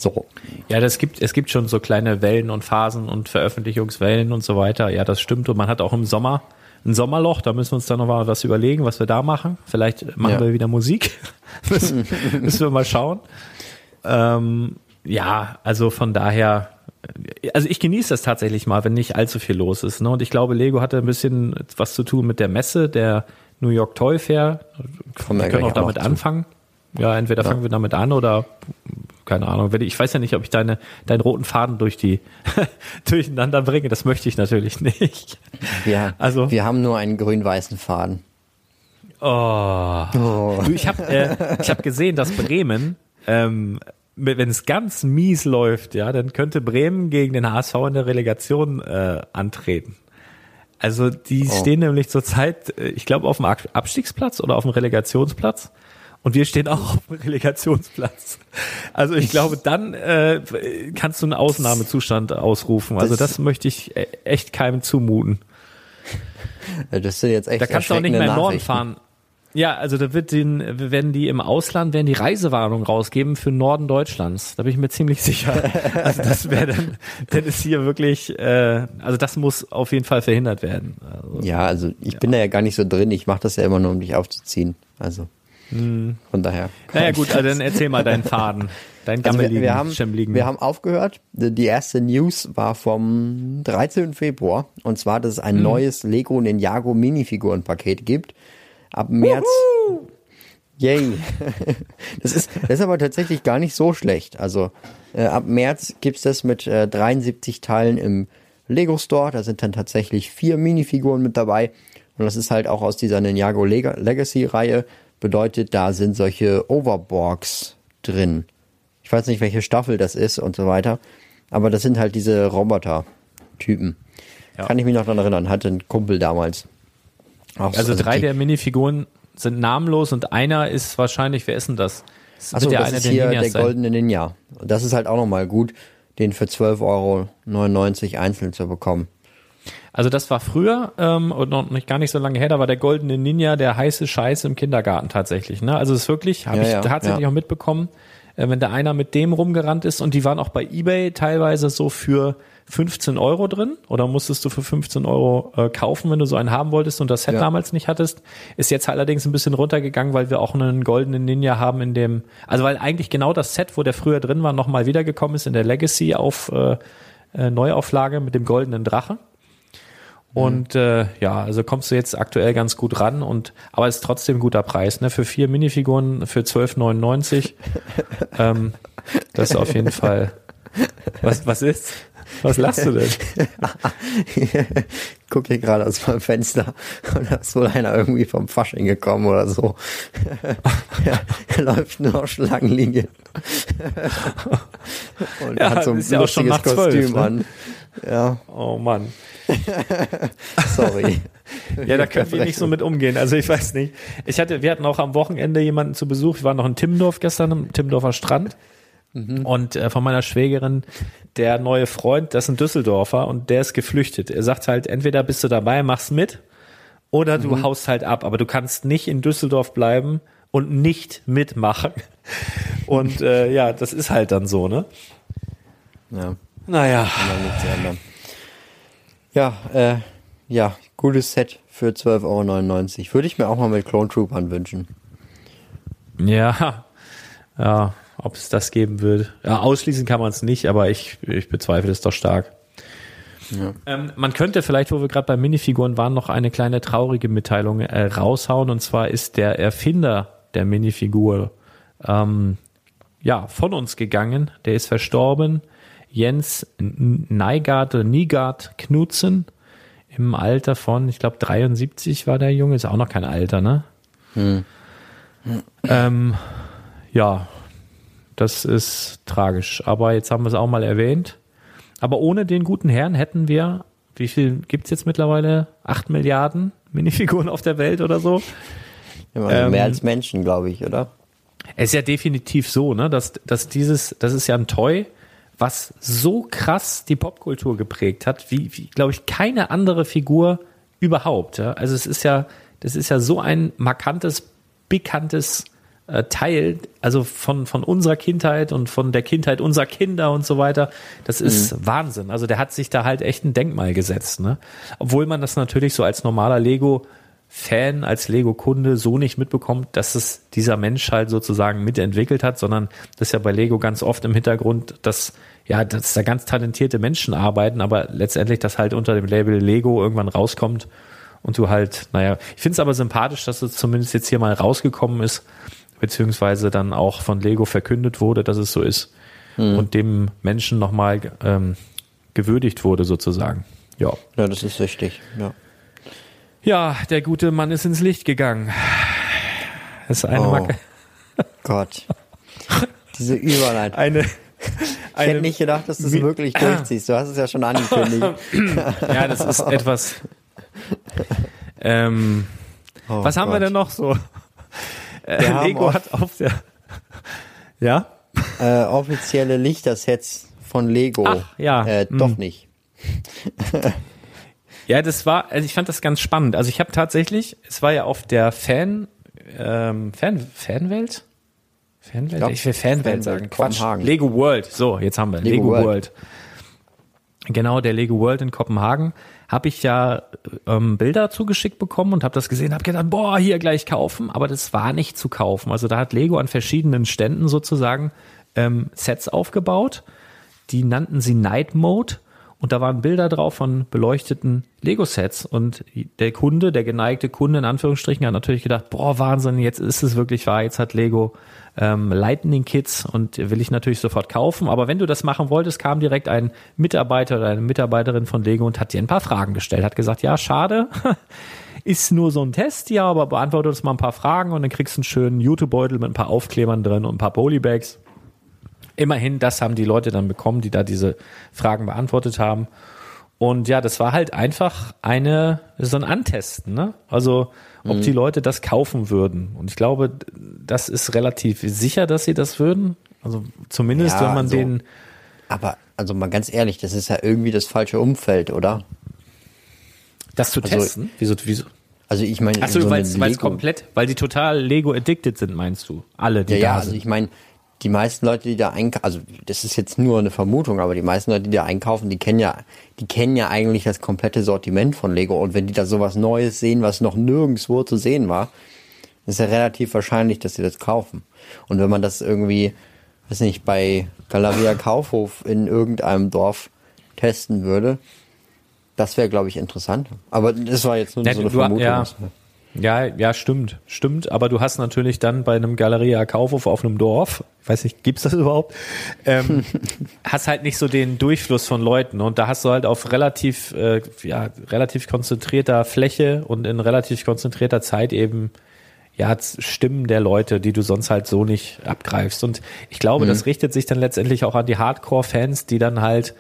so. Ja, das gibt, es gibt schon so kleine Wellen und Phasen und Veröffentlichungswellen und so weiter. Ja, das stimmt. Und man hat auch im Sommer ein Sommerloch. Da müssen wir uns dann noch mal was überlegen, was wir da machen. Vielleicht machen Ja. wir wieder Musik. *laughs* müssen, müssen wir mal schauen. Ähm, ja, also von daher, also ich genieße das tatsächlich mal, wenn nicht allzu viel los ist. Ne? Und ich glaube, Lego hatte ein bisschen was zu tun mit der Messe, der New York Toy Fair. Kommen Wir können auch damit zu. anfangen. Ja, entweder fangen wir damit an oder keine Ahnung. Wenn Ich ich weiß ja nicht, ob ich deine, deinen roten Faden durch die *laughs* durcheinander bringe. Das möchte ich natürlich nicht. Ja, Also- wir haben nur einen grün-weißen Faden. Oh. Du, ich habe äh, ich hab gesehen, dass Bremen, ähm, wenn es ganz mies läuft, ja, dann könnte Bremen gegen den HSV in der Relegation äh, antreten. Also die Oh. stehen nämlich zurzeit, äh, ich glaube, auf dem Ab- Abstiegsplatz oder auf dem Relegationsplatz. Und wir stehen auch auf dem Relegationsplatz. Also ich glaube, dann äh, kannst du einen Ausnahmezustand ausrufen. Also das, Das- möchte ich e- echt keinem zumuten. Das sind jetzt echt Da kannst du auch nicht mehr in Norden fahren. Ja, also da wird den, werden die im Ausland werden die Reisewarnung rausgeben für Norden Deutschlands. Da bin ich mir ziemlich sicher. *laughs* Also das wäre dann, dann ist hier wirklich, äh, also das muss auf jeden Fall verhindert werden. Also, Ja, also ich bin da ja gar nicht so drin. Ich mache das ja immer nur, um dich aufzuziehen. Also. Von daher. naja gut, also dann erzähl mal deinen Faden, deinen Also wir, gammeligen, wir, haben, schemmeligen. wir haben aufgehört. Die erste News war vom 13. Februar. Und zwar, dass es ein Hm. neues Lego Ninjago Minifigurenpaket gibt. Ab März. Yay. *laughs* Das ist, das ist aber tatsächlich gar nicht so schlecht. Also äh, ab März gibt's das mit äh, 73 Teilen im Lego Store. Da sind dann tatsächlich vier Minifiguren mit dabei. Und das ist halt auch aus dieser Ninjago Leg Legacy Reihe. Bedeutet, da sind solche Overborgs drin. Ich weiß nicht, welche Staffel das ist und so weiter. Aber das sind halt diese Roboter-Typen. Ja. Kann ich mich noch daran erinnern. Hatte ein Kumpel damals. Auch so- also drei die- der Minifiguren sind namenlos und einer ist wahrscheinlich, wer ist denn das? das Achso, das ist hier der sein. goldene Ninja. Und das ist halt auch nochmal gut, den für 12,99 Euro einzeln zu bekommen. Also das war früher ähm, und noch nicht gar nicht so lange her, da war der goldene Ninja der heiße Scheiß im Kindergarten tatsächlich. Ne? Also es ist wirklich, habe Ja, ich ja, tatsächlich ja. auch mitbekommen, äh, wenn da einer mit dem rumgerannt ist und die waren auch bei eBay teilweise so für 15 Euro drin oder musstest du für 15 Euro äh, kaufen, wenn du so einen haben wolltest und das Set Ja. damals nicht hattest. Ist jetzt allerdings ein bisschen runtergegangen, weil wir auch einen goldenen Ninja haben in dem, also weil eigentlich genau das Set, wo der früher drin war, nochmal wiedergekommen ist in der Legacy auf äh, äh, Neuauflage mit dem goldenen Drache. Und äh, ja, also kommst du jetzt aktuell ganz gut ran und aber ist trotzdem ein guter Preis, ne? Für vier Minifiguren für 12,99. *laughs* ähm, das ist auf jeden Fall. Was, was ist? Was lachst du denn? *laughs* Guck hier gerade aus meinem Fenster und *laughs* da ist wohl einer irgendwie vom Fasching gekommen oder so. er läuft nur auf Schlangenlinien. und Ja, hat so ein lustiges Kostüm ne? an. Ja, Oh Mann. *laughs* sorry. Ja, da können wir nicht so mit umgehen. Also ich weiß nicht. Ich hatte, wir hatten auch am Wochenende jemanden zu Besuch. Wir waren noch in Timmendorf gestern, am Timmendorfer Strand. Und äh, von meiner Schwägerin, der neue Freund, das ist ein Düsseldorfer und der ist geflüchtet. Er sagt halt, entweder bist du dabei, machst mit, oder du haust halt ab. Aber du kannst nicht in Düsseldorf bleiben und nicht mitmachen. Und äh, ja, das ist halt dann so, ne? Ja. Naja. Ja, äh, ja, gutes Set für 12,99 Euro. Würde ich mir auch mal mit Clone Troopern wünschen. Ja, ja, ob es das geben wird. Ja, ausschließen kann man es nicht, aber ich, ich bezweifle es doch stark. Ähm, man könnte vielleicht, wo wir gerade bei Minifiguren waren, noch eine kleine traurige Mitteilung äh, raushauen. Und zwar ist der Erfinder der Minifigur ähm, ja von uns gegangen. Der ist verstorben. Jens Neigard oder Nigard Knudsen im Alter von, ich glaube 73 war der Junge, ist auch noch kein Alter, ne? Ähm, ja, das ist tragisch. Aber jetzt haben wir es auch mal erwähnt. Aber ohne den guten Herrn hätten wir, wie viel gibt's jetzt mittlerweile? Acht Milliarden Minifiguren auf der Welt oder so? Also Ähm, mehr als Menschen, glaube ich, oder? Es ist ja definitiv so, ne, dass, dass dieses, das ist ja ein Toy, was so krass die Popkultur geprägt hat, wie, wie glaube ich, keine andere Figur überhaupt. Ja? Also es ist ja, das ist ja so ein markantes, bekanntes äh, Teil, also von, von unserer Kindheit und von der Kindheit unserer Kinder und so weiter. Das ist Wahnsinn. Also der hat sich da halt echt ein Denkmal gesetzt, ne? Obwohl man das natürlich so als normaler Lego Fan, als Lego-Kunde so nicht mitbekommt, dass es dieser Mensch halt sozusagen mitentwickelt hat, sondern das ist ja bei Lego ganz oft im Hintergrund, dass ja, dass da ganz talentierte Menschen arbeiten, aber letztendlich das halt unter dem Label Lego irgendwann rauskommt und du halt, naja, ich finde es aber sympathisch, dass es zumindest jetzt hier mal rausgekommen ist, beziehungsweise dann auch von Lego verkündet wurde, dass es so ist und dem Menschen nochmal ähm, gewürdigt wurde sozusagen. Ja. Ja, das ist richtig. Ja. Ja, der gute Mann ist ins Licht gegangen. Das ist eine Oh. Macke. *laughs* Gott. Diese Überleitung. Eine, Ich hätte nicht gedacht, dass du es wirklich durchziehst. Du hast es ja schon angekündigt. *laughs* ja, das ist *laughs* etwas. Ähm, Oh was haben wir Gott. denn noch so? Haben Lego hat auf der, ja, Äh, offizielle Lichtersets von Lego. Ach, ja. Äh, Hm. doch nicht. Ja, das war, also ich fand das ganz spannend. Also ich habe tatsächlich, es war ja auf der Fan, ähm, Fan, Fanwelt? Fanwelt? Ja, ich will Fanwelt Fanwelt, sagen. Quatsch. Kopenhagen. Lego World. So, jetzt haben wir Lego, Lego World. World. Genau, der Lego World in Kopenhagen habe ich ja ähm, Bilder zugeschickt bekommen und habe das gesehen, habe gedacht, boah, hier gleich kaufen, aber das war nicht zu kaufen. Also da hat Lego an verschiedenen Ständen sozusagen ähm, Sets aufgebaut, die nannten sie Night Mode und da waren Bilder drauf von beleuchteten Lego-Sets und der Kunde, der geneigte Kunde in Anführungsstrichen, hat natürlich gedacht, boah, Wahnsinn, jetzt ist es wirklich wahr, jetzt hat Lego ähm, Lightning Kits und will ich natürlich sofort kaufen. Aber wenn du das machen wolltest, kam direkt ein Mitarbeiter oder eine Mitarbeiterin von Lego und hat dir ein paar Fragen gestellt, hat gesagt, ja, schade, *laughs* ist nur so ein Test, ja, aber beantworte uns mal ein paar Fragen und dann kriegst du einen schönen Jutebeutel mit ein paar Aufklebern drin und ein paar Polybags. Immerhin, das haben die Leute dann bekommen, die da diese Fragen beantwortet haben. Und ja, das war halt einfach eine, so ein Antesten, ne? Also, ob die Leute das kaufen würden. Und ich glaube, das ist relativ sicher, dass sie das würden. Also, zumindest, Ja, wenn man so. den, Aber, also mal ganz ehrlich, das ist ja irgendwie das falsche Umfeld, oder? das zu Also- testen. Wieso, wieso? Also ich meine, Achso, so weil es Lego- komplett, weil die total Lego-addicted sind, meinst du? Alle, die Ja, da ja, also sind. ich meine, die meisten Leute, die da einkaufen, also das ist jetzt nur eine Vermutung, aber die meisten Leute, die da einkaufen, die kennen ja, die kennen ja eigentlich das komplette Sortiment von Lego und wenn die da sowas Neues sehen, was noch nirgendwo zu sehen war, ist ja relativ wahrscheinlich, dass sie das kaufen. Und wenn man das irgendwie, weiß nicht, bei Galeria Kaufhof in irgendeinem Dorf testen würde, das wäre, glaube ich, interessant. Aber das war jetzt nur Ja, so eine du- Vermutung. ja. Ja, ja, stimmt, stimmt. Aber du hast natürlich dann bei einem Galeria Kaufhof auf einem Dorf, ich weiß nicht, gibt's das überhaupt? Ähm, *laughs* hast halt nicht so den Durchfluss von Leuten und da hast du halt auf relativ, äh, ja, relativ konzentrierter Fläche und in relativ konzentrierter Zeit eben ja, Stimmen der Leute, die du sonst halt so nicht abgreifst. Und ich glaube, das richtet sich dann letztendlich auch an die Hardcore-Fans, die dann halt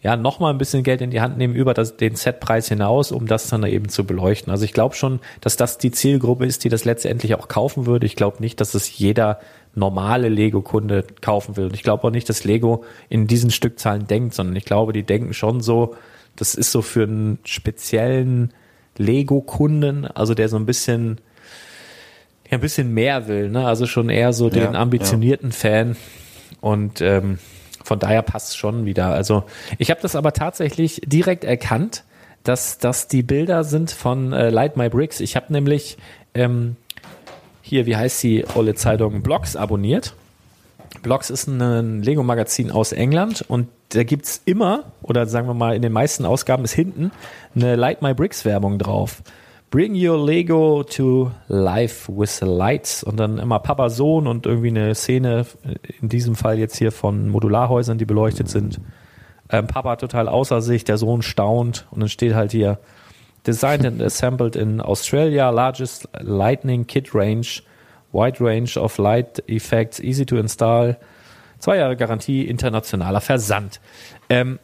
ja noch mal ein bisschen Geld in die Hand nehmen über das, den Setpreis hinaus, um das dann eben zu beleuchten. Also ich glaube schon, dass das die Zielgruppe ist, die das letztendlich auch kaufen würde. Ich glaube nicht, dass es jeder normale Lego-Kunde kaufen will. Und ich glaube auch nicht, dass Lego in diesen Stückzahlen denkt, sondern ich glaube, die denken schon so, das ist so für einen speziellen Lego-Kunden, also der so ein bisschen ja, ein bisschen mehr will, ne? Also schon eher so den Ja, ambitionierten Fan. Und ähm, von daher passt schon wieder. Also ich habe das aber tatsächlich direkt erkannt, dass das die Bilder sind von äh, Light My Bricks. Ich habe nämlich ähm, hier, wie heißt die olle Zeitung, Blogs abonniert. Blogs ist ein Lego-Magazin aus England und da gibt's immer, oder sagen wir mal, in den meisten Ausgaben ist hinten eine Light My Bricks-Werbung drauf. Bring your Lego to life with the lights und dann immer Papa, Sohn und irgendwie eine Szene, in diesem Fall jetzt hier von Modularhäusern, die beleuchtet sind. Ähm, Papa total außer sich, der Sohn staunt und dann steht halt hier Designed and assembled in Australia, largest lightning kit range, wide range of light effects, easy to install, zwei Jahre Garantie, internationaler Versand. Ähm,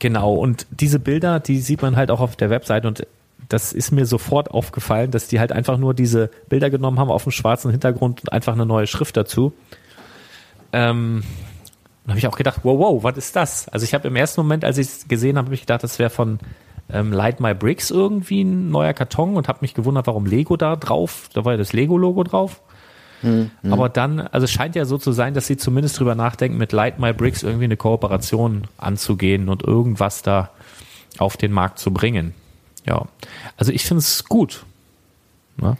genau, und diese Bilder, die sieht man halt auch auf der Website und das ist mir sofort aufgefallen, dass die halt einfach nur diese Bilder genommen haben auf dem schwarzen Hintergrund und einfach eine neue Schrift dazu. Ähm, dann habe ich auch gedacht, wow, wow, was ist das? Also ich habe im ersten Moment, als ich es gesehen habe, habe ich gedacht, das wäre von ähm, Light My Bricks irgendwie ein neuer Karton und habe mich gewundert, warum Lego da drauf, da war ja das Lego-Logo drauf. Aber dann, also es scheint ja so zu sein, dass sie zumindest drüber nachdenken, mit Light My Bricks irgendwie eine Kooperation anzugehen und irgendwas da auf den Markt zu bringen. Ja, also ich finde es gut. Ne?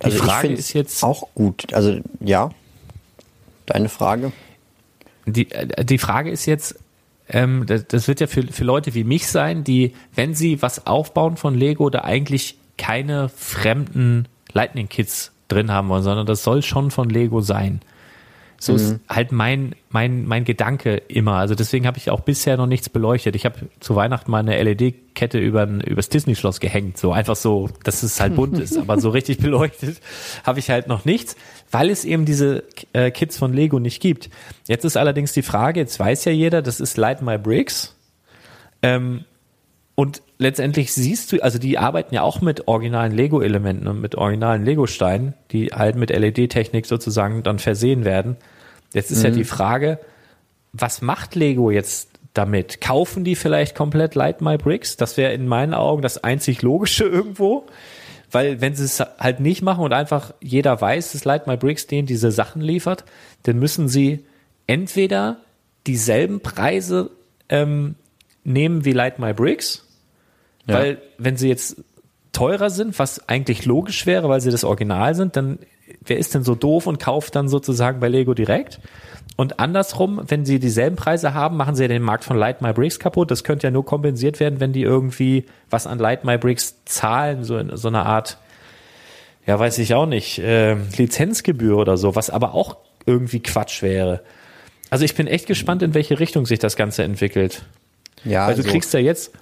Die Also Frage ist jetzt, auch gut. Also ja, deine Frage. die, äh, die Frage ist jetzt, ähm, das, das wird ja für, für Leute wie mich sein, die, wenn sie was aufbauen von Lego, da eigentlich keine fremden Lightning Kits drin haben wollen, sondern das soll schon von Lego sein. So ist halt mein, mein, mein Gedanke immer. Also deswegen habe ich auch bisher noch nichts beleuchtet. Ich habe zu Weihnachten mal eine LED-Kette über übers Disney-Schloss gehängt. So einfach so, dass es halt bunt ist. Aber so richtig *laughs* beleuchtet habe ich halt noch nichts, weil es eben diese äh, Kits von Lego nicht gibt. Jetzt ist allerdings die Frage, jetzt weiß ja jeder, das ist Light My Bricks. Ähm, und letztendlich siehst du, also die arbeiten ja auch mit originalen Lego-Elementen und mit originalen Lego-Steinen, die halt mit LED-Technik sozusagen dann versehen werden. Jetzt ist ja die Frage, was macht Lego jetzt damit? Kaufen die vielleicht komplett Light My Bricks? Das wäre in meinen Augen das einzig Logische *laughs* irgendwo. Weil wenn sie es halt nicht machen und einfach jeder weiß, dass Light My Bricks denen diese Sachen liefert, dann müssen sie entweder dieselben Preise ähm, nehmen wie Light My Bricks, Ja. weil wenn sie jetzt teurer sind, was eigentlich logisch wäre, weil sie das Original sind, dann wer ist denn so doof und kauft dann sozusagen bei Lego direkt? Und andersrum, wenn sie dieselben Preise haben, machen sie ja den Markt von Light My Bricks kaputt. Das könnte ja nur kompensiert werden, wenn die irgendwie was an Light My Bricks zahlen, so in so eine Art, ja, weiß ich auch nicht, äh, Lizenzgebühr oder so, was aber auch irgendwie Quatsch wäre. Also ich bin echt gespannt, in welche Richtung sich das Ganze entwickelt. Ja, Weil du also, kriegst ja jetzt,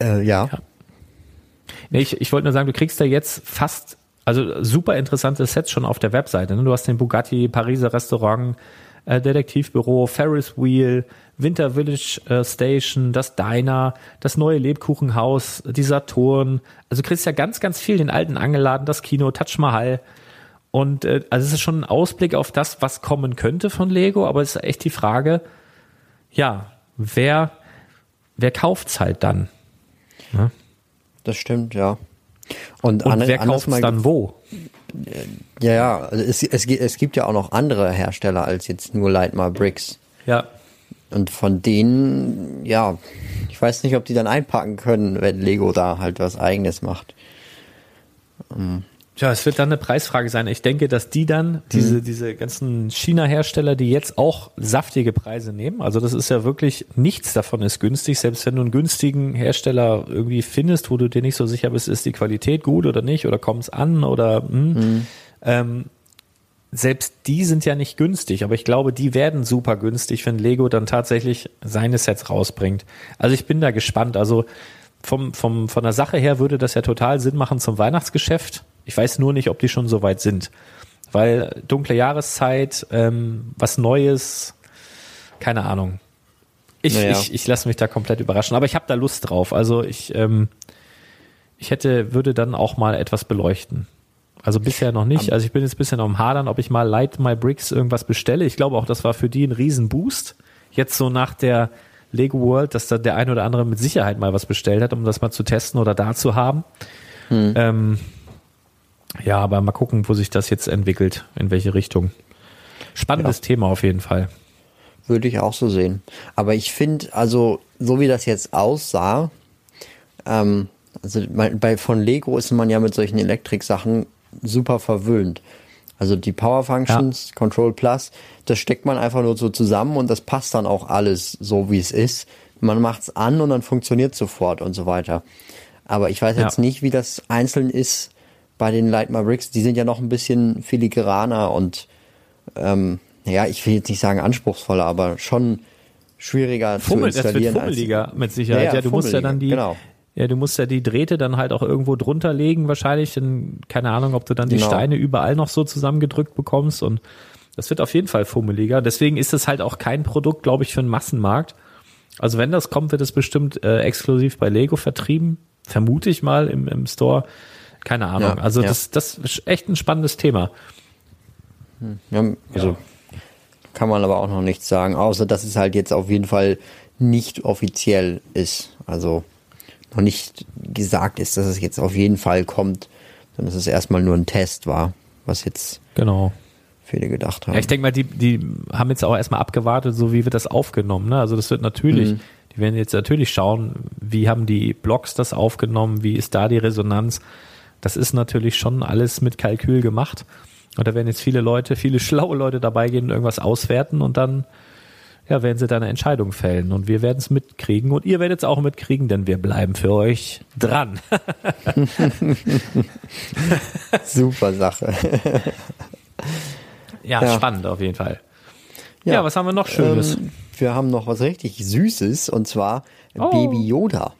äh, ja. Nee, ich, ich wollte nur sagen, du kriegst ja jetzt fast, also super interessante Sets schon auf der Webseite. Ne? Du hast den Bugatti, Pariser Restaurant, äh, Detektivbüro, Ferris Wheel, Winter Village äh, Station, das Diner, das neue Lebkuchenhaus, die Saturn. Also du kriegst ja ganz, ganz viel den alten Angeladen, das Kino, Taj Mahal. Und äh, also es ist schon ein Ausblick auf das, was kommen könnte von Lego, aber es ist echt die Frage, ja, wer, wer kauft's halt dann? Das stimmt, ja. Und, Und an- wer kauft's mal- dann wo? Ja, ja, also es, es, es gibt ja auch noch andere Hersteller als jetzt nur Lightmar Bricks. Ja, Und von denen, ja, ich weiß nicht, ob die dann einpacken können, wenn Lego da halt was eigenes macht. Tja, es wird dann eine Preisfrage sein. Ich denke, dass die dann, diese, diese ganzen China-Hersteller, die jetzt auch saftige Preise nehmen, also das ist ja wirklich, nichts davon ist günstig, selbst wenn du einen günstigen Hersteller irgendwie findest, wo du dir nicht so sicher bist, ist die Qualität gut oder nicht, oder kommt es an oder hm, ähm, selbst die sind ja nicht günstig, aber ich glaube, die werden super günstig, wenn Lego dann tatsächlich seine Sets rausbringt. Also ich bin da gespannt. Also vom, vom, von der Sache her würde das ja total Sinn machen zum Weihnachtsgeschäft. Ich weiß nur nicht, ob die schon so weit sind. Weil dunkle Jahreszeit, ähm, was Neues, keine Ahnung. Ich, Naja. ich, ich lasse mich da komplett überraschen. Aber ich habe da Lust drauf. Also ich, ähm, ich hätte, würde dann auch mal etwas beleuchten. Also bisher noch nicht. Also ich bin jetzt ein bisschen am Hadern, ob ich mal Light My Bricks irgendwas bestelle. Ich glaube auch, das war für die ein Riesenboost. Jetzt so nach der Lego World, dass da der ein oder andere mit Sicherheit mal was bestellt hat, um das mal zu testen oder da zu haben. Ähm, ja, aber mal gucken, wo sich das jetzt entwickelt, in welche Richtung. Spannendes Thema auf jeden Fall. Würde ich auch so sehen. Aber ich finde, also, so wie das jetzt aussah, ähm, also bei, von Lego ist man ja mit solchen Elektrik-Sachen super verwöhnt. Also die Power Functions, Control Plus, das steckt man einfach nur so zusammen und das passt dann auch alles so, wie es ist. Man macht's an und dann funktioniert sofort und so weiter. Aber ich weiß Ja. jetzt nicht, wie das einzeln ist bei den Lightmar Bricks. Die sind ja noch ein bisschen filigraner und ähm, ja, ich will jetzt nicht sagen anspruchsvoller, aber schon schwieriger Fummel, zu das wird installieren. fummeliger mit Sicherheit. Ja, Ja, ja, du musst ja dann die, genau. ja, du musst ja die Drähte dann halt auch irgendwo drunter legen wahrscheinlich. Dann, keine Ahnung, ob du dann die Genau. Steine überall noch so zusammengedrückt bekommst und das wird auf jeden Fall fummeliger. Deswegen ist es halt auch kein Produkt, glaube ich, für einen Massenmarkt. Also wenn das kommt, wird es bestimmt äh, exklusiv bei Lego vertrieben. Vermute ich mal im, im Store. Keine Ahnung. Ja, also ja. das, das ist echt ein spannendes Thema. Ja, also kann man aber auch noch nichts sagen, außer dass es halt jetzt auf jeden Fall nicht offiziell ist. Also noch nicht gesagt ist, dass es jetzt auf jeden Fall kommt, sondern dass es erstmal nur ein Test war, was jetzt Genau. viele gedacht haben. Ja, ich denke mal, die, die haben jetzt auch erstmal abgewartet, so wie wird das aufgenommen. Ne? Also das wird natürlich, Mhm. die werden jetzt natürlich schauen, wie haben die Blogs das aufgenommen, wie ist da die Resonanz. Das ist natürlich schon alles mit Kalkül gemacht. Und da werden jetzt viele Leute, viele schlaue Leute dabei gehen und irgendwas auswerten und dann ja, werden sie da eine Entscheidung fällen. Und wir werden es mitkriegen und ihr werdet es auch mitkriegen, denn wir bleiben für euch dran. *laughs* Super Sache. ja, Ja. spannend auf jeden Fall. Ja, was haben wir noch Schönes? Ähm, wir haben noch was richtig Süßes und zwar Oh. Baby Yoda.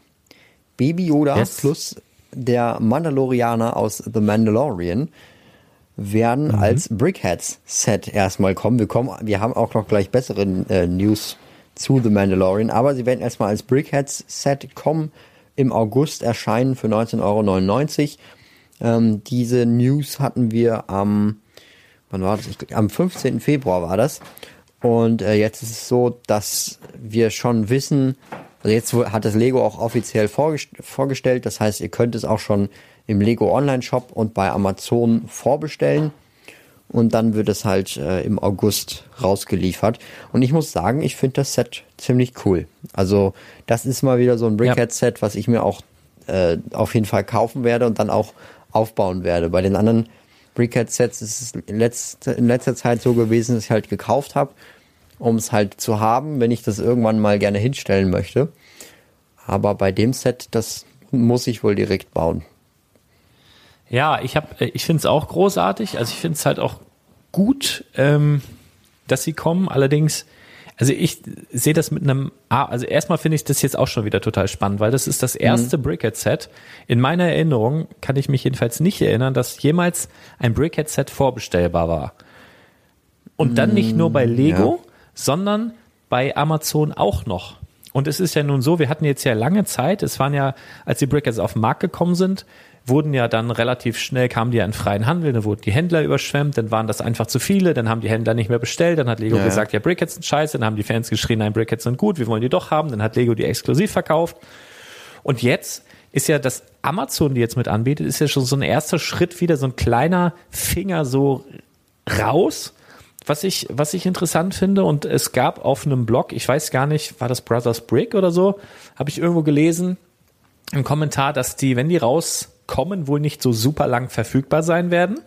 Baby Yoda Yes. plus der Mandalorianer aus The Mandalorian werden Mhm. als Brickheads Set erstmal kommen. Wir kommen, wir haben auch noch gleich bessere äh, News zu The Mandalorian, aber sie werden erstmal als Brickheads Set kommen. im August erscheinen für 19,99 Euro. Ähm, diese News hatten wir am, wann war das? Ich, am 15. Februar war das. Und äh, jetzt ist es so, dass wir schon wissen, also jetzt hat das Lego auch offiziell vorgest vorgestellt. Das heißt, ihr könnt es auch schon im Lego Online Shop und bei Amazon vorbestellen. Und dann wird es halt äh, im August rausgeliefert. Und ich muss sagen, ich finde das Set ziemlich cool. Also das ist mal wieder so ein Brickhead-Set, was ich mir auch äh, auf jeden Fall kaufen werde und dann auch aufbauen werde. Bei den anderen Brickhead-Sets ist es in letzter Zeit so gewesen, dass ich halt gekauft habe, um es halt zu haben, wenn ich das irgendwann mal gerne hinstellen möchte. Aber bei dem Set, das muss ich wohl direkt bauen. Ja, ich habe, ich finde es auch großartig. Also ich finde es halt auch gut, ähm, dass sie kommen. Allerdings, also ich sehe das mit einem, ah, also erstmal finde ich das jetzt auch schon wieder total spannend, weil das ist das erste mhm. Brickhead-Set. In meiner Erinnerung kann ich mich jedenfalls nicht erinnern, dass jemals ein Brickhead-Set vorbestellbar war. Und dann nicht nur bei Lego, ja. Sondern bei Amazon auch noch. Und es ist ja nun so, wir hatten jetzt ja lange Zeit, es waren ja, als die Brickheads auf den Markt gekommen sind, wurden ja dann relativ schnell, kamen die ja in freien Handel, dann wurden die Händler überschwemmt, dann waren das einfach zu viele, dann haben die Händler nicht mehr bestellt, dann hat Lego ja, gesagt, ja, Brickheads sind scheiße, dann haben die Fans geschrien, nein, Brickheads sind gut, wir wollen die doch haben, dann hat Lego die exklusiv verkauft. Und jetzt ist ja das Amazon, die jetzt mit anbietet, ist ja schon so ein erster Schritt wieder, so ein kleiner Finger so raus, was ich, was ich interessant finde. Und es gab auf einem Blog, ich weiß gar nicht, war das Brothers Brick oder so, habe ich irgendwo gelesen, einen Kommentar, dass die, wenn die raus kommen, wohl nicht so super lang verfügbar sein werden.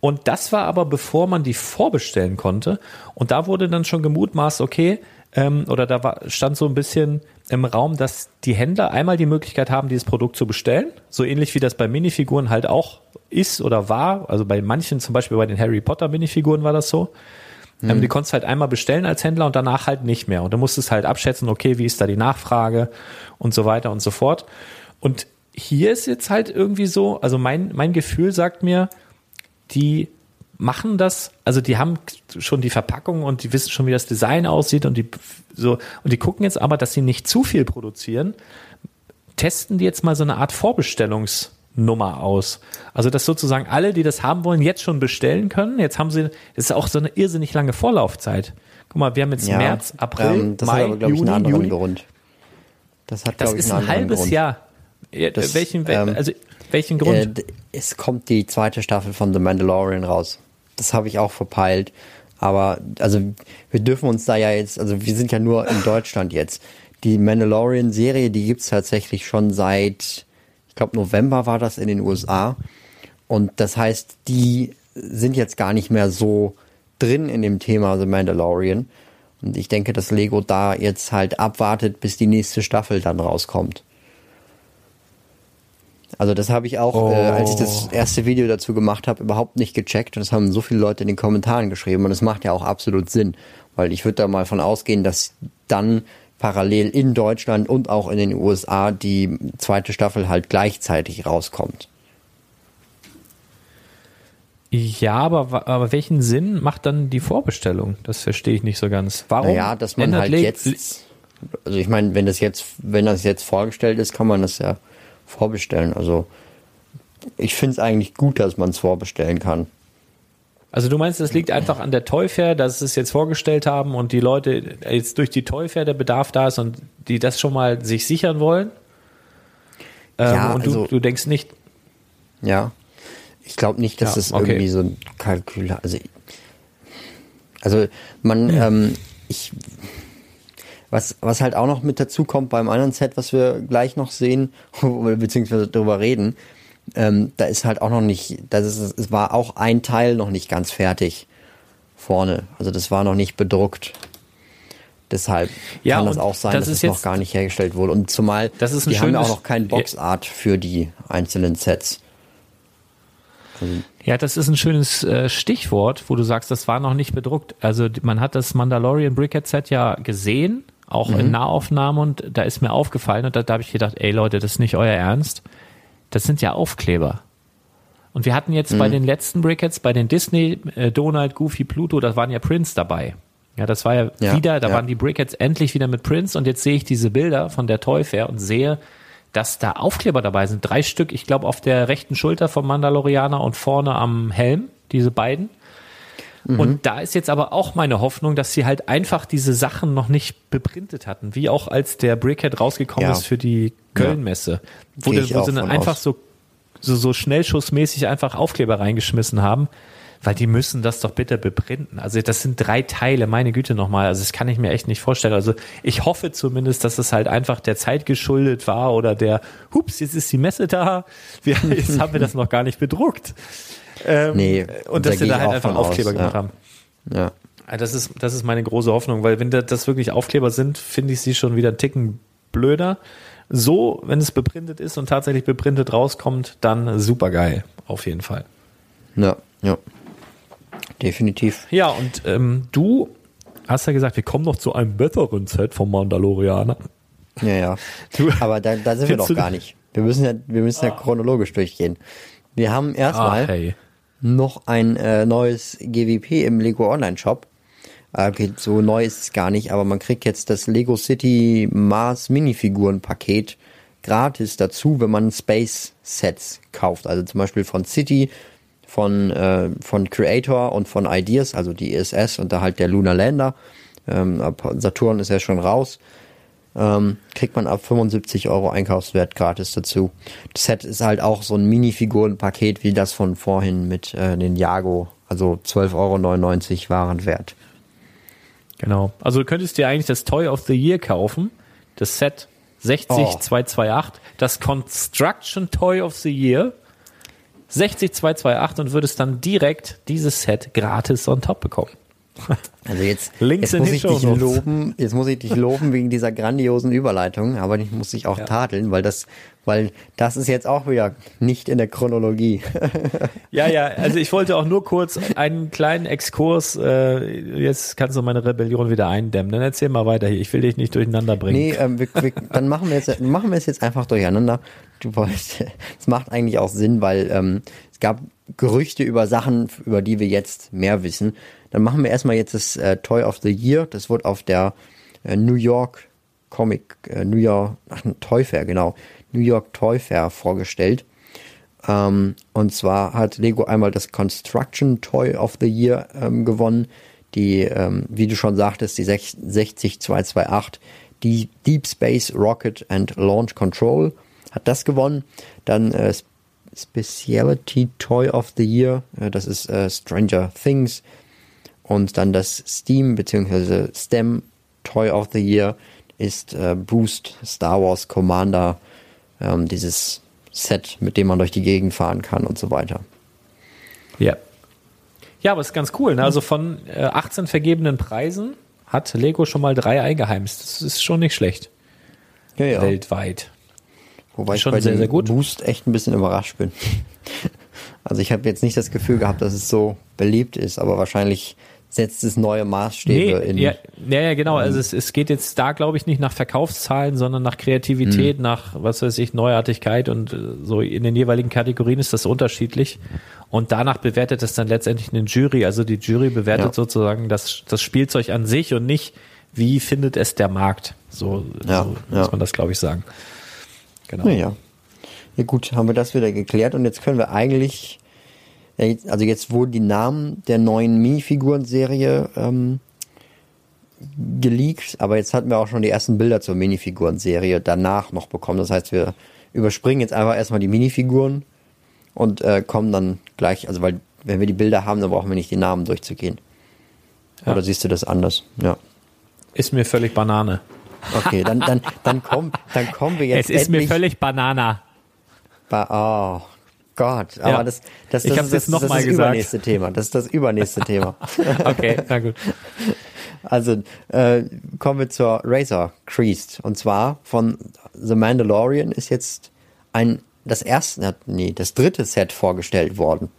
Und das war aber bevor man die vorbestellen konnte. Und da wurde dann schon gemutmaßt, okay, ähm, oder da war, stand so ein bisschen im Raum, dass die Händler einmal die Möglichkeit haben, dieses Produkt zu bestellen. So ähnlich wie das bei Minifiguren halt auch ist oder war. Also bei manchen, zum Beispiel bei den Harry Potter Minifiguren war das so. Mhm. Ähm, die konntest halt einmal bestellen als Händler und danach halt nicht mehr. Und du musstest halt abschätzen, okay, wie ist da die Nachfrage und so weiter und so fort. Und hier ist jetzt halt irgendwie so, also mein, mein Gefühl sagt mir, die machen das, also die haben schon die Verpackung und die wissen schon, wie das Design aussieht und die so, und die gucken jetzt aber, dass sie nicht zu viel produzieren, testen die jetzt mal so eine Art Vorbestellungsnummer aus. Also, dass sozusagen alle, die das haben wollen, jetzt schon bestellen können. Jetzt haben sie, das ist auch so eine irrsinnig lange Vorlaufzeit. Guck mal, wir haben jetzt ja, März, April, ähm, das Mai, hat aber, Juni, ich, einen Juli. Grund. Das hat, das ist ein halbes Grund. Jahr. Das, welchen, ähm, also, welchen Grund? Äh, es kommt die zweite Staffel von The Mandalorian raus. Das habe ich auch verpeilt. Aber also wir dürfen uns da ja jetzt, also wir sind ja nur in Deutschland jetzt. Die Mandalorian-Serie, die gibt's tatsächlich schon seit, ich glaube, November war das in den USA. Und das heißt, die sind jetzt gar nicht mehr so drin in dem Thema The Mandalorian. Und ich denke, dass Lego da jetzt halt abwartet, bis die nächste Staffel dann rauskommt. Also das habe ich auch, oh. äh, als ich das oh. erste Video dazu gemacht habe, überhaupt nicht gecheckt. Und das haben so viele Leute in den Kommentaren geschrieben. Und es macht ja auch absolut Sinn. Weil ich würde da mal von ausgehen, dass dann parallel in Deutschland und auch in den USA die zweite Staffel halt gleichzeitig rauskommt. Ja, aber, aber welchen Sinn macht dann die Vorbestellung? Das verstehe ich nicht so ganz. Warum? Ja, dass man halt jetzt, also ich meine, wenn das jetzt, wenn das jetzt vorgestellt ist, kann man das ja vorbestellen. Also ich finde es eigentlich gut, dass man es vorbestellen kann. Also du meinst, es liegt einfach an der Toy Fair, dass sie es jetzt vorgestellt haben und die Leute jetzt durch die Toy Fair der Bedarf da ist und die das schon mal sich sichern wollen? Ähm, ja, und du, also, du denkst nicht. Ja, ich glaube nicht, dass ja, es okay. irgendwie so ein Kalkül hat. Also, also man, hm. *clears throat* ähm, ich was, was halt auch noch mit dazu kommt beim anderen Set, was wir gleich noch sehen, *laughs* beziehungsweise darüber reden, ähm, da ist halt auch noch nicht, das ist, es war auch ein Teil noch nicht ganz fertig vorne. Also das war noch nicht bedruckt. Deshalb ja, kann das auch sein, das dass es noch gar nicht hergestellt wurde. Und zumal das ist die haben ja auch noch kein Boxart für die einzelnen Sets. Also ja, das ist ein schönes äh, Stichwort, wo du sagst, das war noch nicht bedruckt. Also man hat das Mandalorian Brickhead Set ja gesehen auch mhm. in Nahaufnahmen und da ist mir aufgefallen und da, da habe ich gedacht, ey Leute, das ist nicht euer Ernst. Das sind ja Aufkleber. Und wir hatten jetzt mhm. bei den letzten Brickets, bei den Disney, äh, Donald, Goofy, Pluto, da waren ja Prince dabei. Ja, das war ja, ja wieder, da ja. waren die Brickets endlich wieder mit Prince und jetzt sehe ich diese Bilder von der Toy Fair und sehe, dass da Aufkleber dabei sind. Drei Stück, ich glaube, auf der rechten Schulter vom Mandalorianer und vorne am Helm, diese beiden. Und da ist jetzt aber auch meine Hoffnung, dass sie halt einfach diese Sachen noch nicht beprintet hatten, wie auch als der Brickhead rausgekommen Ja. ist für die Köln-Messe, wo, ich wo auch sie dann einfach aus. so, so, so schnellschussmäßig einfach Aufkleber reingeschmissen haben, weil die müssen das doch bitte beprinten. Also das sind drei Teile, meine Güte nochmal, also das kann ich mir echt nicht vorstellen. Also ich hoffe zumindest, dass es halt einfach der Zeit geschuldet war oder der, hups, jetzt ist die Messe da, *laughs* wir, jetzt haben wir das noch gar nicht bedruckt. Ähm, Nee, und da dass sie da halt einfach von aus, Aufkleber ja. gemacht haben. Ja. Ah, Das ist, das ist meine große Hoffnung, weil wenn da- das wirklich Aufkleber sind, finde ich sie schon wieder einen Ticken blöder. So, wenn es beprintet ist und tatsächlich beprintet rauskommt, dann super geil, auf jeden Fall. Ja, ja. Definitiv. Ja, und ähm, du hast ja gesagt, wir kommen noch zu einem besseren Set vom Mandalorianer. Ja, ja. *laughs* Du- Aber da, da sind wir doch gar nicht. Wir müssen ja, wir müssen ja chronologisch durchgehen. Wir haben erstmal Ah, hey. Noch ein äh, neues GWP im Lego Online Shop. Äh, Okay, so neu ist es gar nicht, aber man kriegt jetzt das Lego City Mars Minifiguren Paket gratis dazu, wenn man Space Sets kauft. Also zum Beispiel von City, von, äh, von Creator und von Ideas, also die ISS und da halt der Lunar Lander. Ähm, Saturn ist ja schon raus. Ähm, kriegt man ab 75 Euro Einkaufswert gratis dazu. Das Set ist halt auch so ein Minifigurenpaket wie das von vorhin mit äh, den Jago. Also 12,99 Euro Warenwert. Genau. Also du könntest dir eigentlich das Toy of the Year kaufen, das Set 60228, das Construction Toy of the Year 60228 und würdest dann direkt dieses Set gratis on top bekommen. *laughs* Also jetzt, Links jetzt muss ich dich loben, jetzt muss ich dich loben wegen dieser grandiosen Überleitung, aber ich muss dich auch tadeln, weil das, weil das ist jetzt auch wieder nicht in der Chronologie. *laughs* Ja, ja, also ich wollte auch nur kurz einen kleinen Exkurs, äh, jetzt kannst du meine Rebellion wieder eindämmen. Dann erzähl mal weiter hier, ich will dich nicht durcheinander bringen. Nee, ähm, wir, wir, dann machen wir, jetzt, machen wir es jetzt einfach durcheinander. Du wolltest, *laughs* es macht eigentlich auch Sinn, weil ähm, es gab Gerüchte über Sachen, über die wir jetzt mehr wissen. Dann machen wir erstmal jetzt das äh, Toy of the Year. Das wird auf der äh, New York Comic, äh, New York, ach, Toy Fair, genau, New York Toy Fair vorgestellt. Ähm, und zwar hat Lego einmal das Construction Toy of the Year ähm, gewonnen. Die, ähm, wie du schon sagtest, die 6- 60228, die Deep Space Rocket and Launch Control hat das gewonnen. Dann äh, Sp- Speciality Toy of the Year, äh, das ist äh, Stranger Things. Und dann das Steam bzw. STEM Toy of the Year ist äh, Boost Star Wars Commander, ähm, dieses Set, mit dem man durch die Gegend fahren kann und so weiter. Ja. Ja, aber ist ganz cool. Ne? Also von äh, 18 vergebenen Preisen hat Lego schon mal drei eingeheimst. Das ist schon nicht schlecht. Ja, ja. Weltweit. Wobei ich schon bei sehr, sehr gut. Boost echt ein bisschen überrascht bin. *laughs* Also ich habe jetzt nicht das Gefühl gehabt, dass es so beliebt ist, aber wahrscheinlich setzt es neue Maßstäbe in. ja, ja, ja, genau. Also es, es geht jetzt da, glaube ich, nicht nach Verkaufszahlen, sondern nach Kreativität, nach, was weiß ich, Neuartigkeit und äh, so in den jeweiligen Kategorien ist das unterschiedlich. Und danach bewertet es dann letztendlich eine Jury. Also die Jury bewertet Ja. sozusagen das, das Spielzeug an sich und nicht, wie findet es der Markt. So, Ja, so ja. muss man das, glaube ich, sagen. Genau. Naja. Ja gut, haben wir das wieder geklärt und jetzt können wir eigentlich, ja, also jetzt wurden die Namen der neuen Minifiguren-Serie ähm, geleakt, aber jetzt hatten wir auch schon die ersten Bilder zur Minifiguren-Serie danach noch bekommen. Das heißt, wir überspringen jetzt einfach erstmal die Minifiguren und äh, kommen dann gleich, also weil wenn wir die Bilder haben, dann brauchen wir nicht die Namen durchzugehen. Ja. Oder siehst du das anders? Ja. Ist mir völlig Banane. Okay, dann, dann, dann, komm, dann kommen wir jetzt *laughs* es ist mir endlich völlig Banana. Ba oh Gott, aber Ja. das, das, Ich das, hab's ist jetzt das, noch das mal ist das übernächste Thema. Das ist das übernächste Thema. *laughs* Okay, na gut. *laughs* Also äh, kommen wir zur Razor Creased. Und zwar von The Mandalorian ist jetzt ein das erste, nee, das dritte Set vorgestellt worden.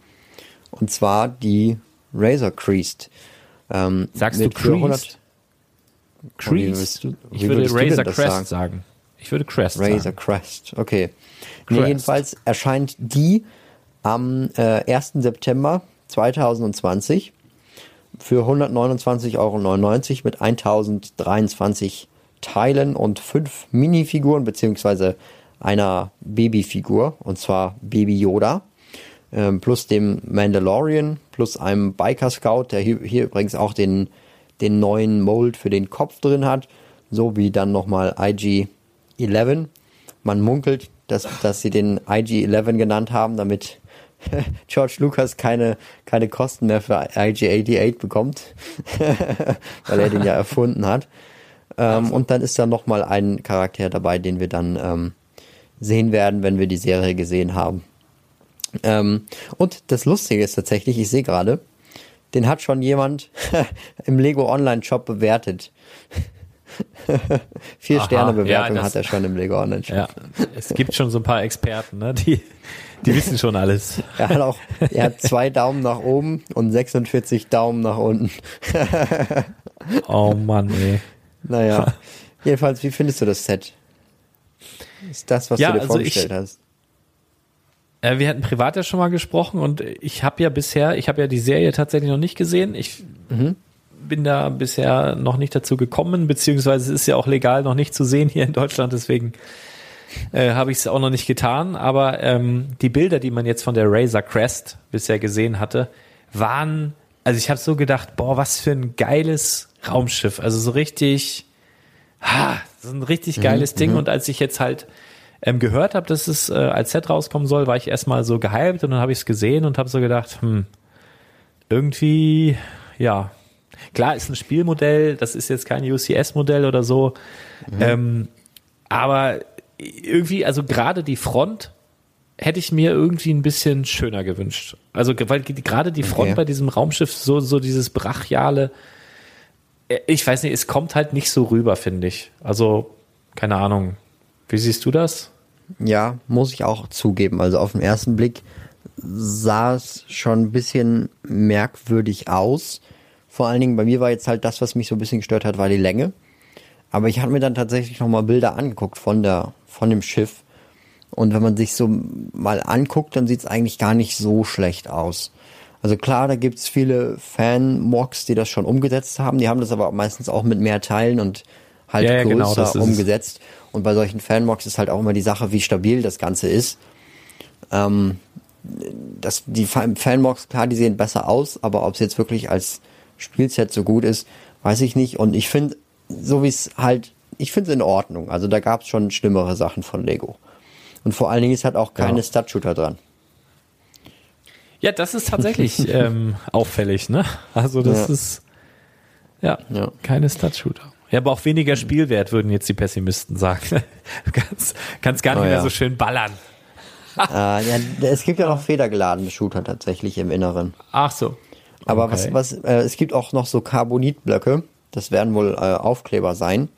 Und zwar die Razor Creased. Ähm, Sagst du 100 Creased? Wie Creased. würdest du- ich wie würde Razor das Crest sagen? sagen? Ich würde Crest Razor sagen. Crest, okay. Crest. jedenfalls erscheint die am äh, 1. September 2020 für 129,99 Euro mit 1023 Teilen und fünf Minifiguren beziehungsweise einer Babyfigur, und zwar Baby Yoda, ähm, plus dem Mandalorian, plus einem Biker Scout, der hier, hier übrigens auch den, den neuen Mold für den Kopf drin hat, sowie dann nochmal IG-11. Man munkelt, dass, dass sie den IG-11 genannt haben, damit *laughs* George Lucas keine, keine Kosten mehr für IG-88 bekommt, *laughs* weil er den ja *laughs* erfunden hat. Ähm, und dann ist da nochmal ein Charakter dabei, den wir dann ähm, sehen werden, wenn wir die Serie gesehen haben. Ähm, und das Lustige ist tatsächlich, ich sehe gerade, den hat schon jemand im Lego Online Shop bewertet. *laughs* Vier Aha, Sterne Bewertung ja, hat er schon im Lego Online Shop. Ja, es gibt schon so ein paar Experten, ne? die, die wissen schon alles. *laughs* Er hat auch, er hat zwei Daumen nach oben und 46 Daumen nach unten. *laughs* Oh Mann, ey. Naja, jedenfalls, wie findest du das Set? Ist das, was Ja, du dir also vorgestellt ich- hast? Äh, wir hatten privat ja schon mal gesprochen und ich habe ja bisher, ich habe ja die Serie tatsächlich noch nicht gesehen. Ich bin da bisher noch nicht dazu gekommen, beziehungsweise es ist ja auch legal noch nicht zu sehen hier in Deutschland, deswegen äh, habe ich es auch noch nicht getan. Aber ähm, die Bilder, die man jetzt von der Razor Crest bisher gesehen hatte, waren, also ich habe so gedacht, boah, was für ein geiles Raumschiff. Also so richtig, ha, so ein richtig geiles Ding. Und als ich jetzt halt ähm, gehört habe, dass es äh, als Set rauskommen soll, war ich erstmal so gehypt und dann habe ich es gesehen und habe so gedacht, hm, irgendwie, ja, klar ist ein Spielmodell, das ist jetzt kein UCS-Modell oder so, ähm, aber irgendwie, also gerade die Front hätte ich mir irgendwie ein bisschen schöner gewünscht. Also weil gerade die Front Okay. bei diesem Raumschiff so so dieses brachiale, äh, ich weiß nicht, es kommt halt nicht so rüber, finde ich. Also keine Ahnung. Wie siehst du das? Ja, muss ich auch zugeben. Also auf den ersten Blick sah es schon ein bisschen merkwürdig aus. Vor allen Dingen bei mir war jetzt halt das, was mich so ein bisschen gestört hat, war die Länge. Aber ich habe mir dann tatsächlich nochmal Bilder angeguckt von der, von dem Schiff. Und wenn man sich so mal anguckt, dann sieht es eigentlich gar nicht so schlecht aus. Also klar, da gibt's viele Fan-Mocks, die das schon umgesetzt haben. Die haben das aber meistens auch mit mehr Teilen und halt Ja, ja, größer genau, es. umgesetzt. Und bei solchen Fan-Mocks ist halt auch immer die Sache, wie stabil das Ganze ist. Ähm, das, die Fa- Fan-Mocks, klar, die sehen besser aus, aber ob es jetzt wirklich als Spielset so gut ist, weiß ich nicht. Und ich finde, so wie es halt, ich finde es in Ordnung. Also da gab es schon schlimmere Sachen von Lego. Und vor allen Dingen ist halt auch keine Ja. Stud-Shooter dran. Ja, das ist tatsächlich *laughs* ähm, auffällig, ne? Also das Ja. ist ja, Ja. keine Stat-Shooter. Ja, aber auch weniger Spielwert, würden jetzt die Pessimisten sagen. *laughs* Du kannst, kannst gar nicht Oh mehr ja. so schön ballern. *laughs* äh, ja, es gibt ja noch federgeladene Shooter tatsächlich im Inneren. Ach so. Aber Okay. was, was, äh, es gibt auch noch so Carbonitblöcke, das werden wohl äh, Aufkleber sein,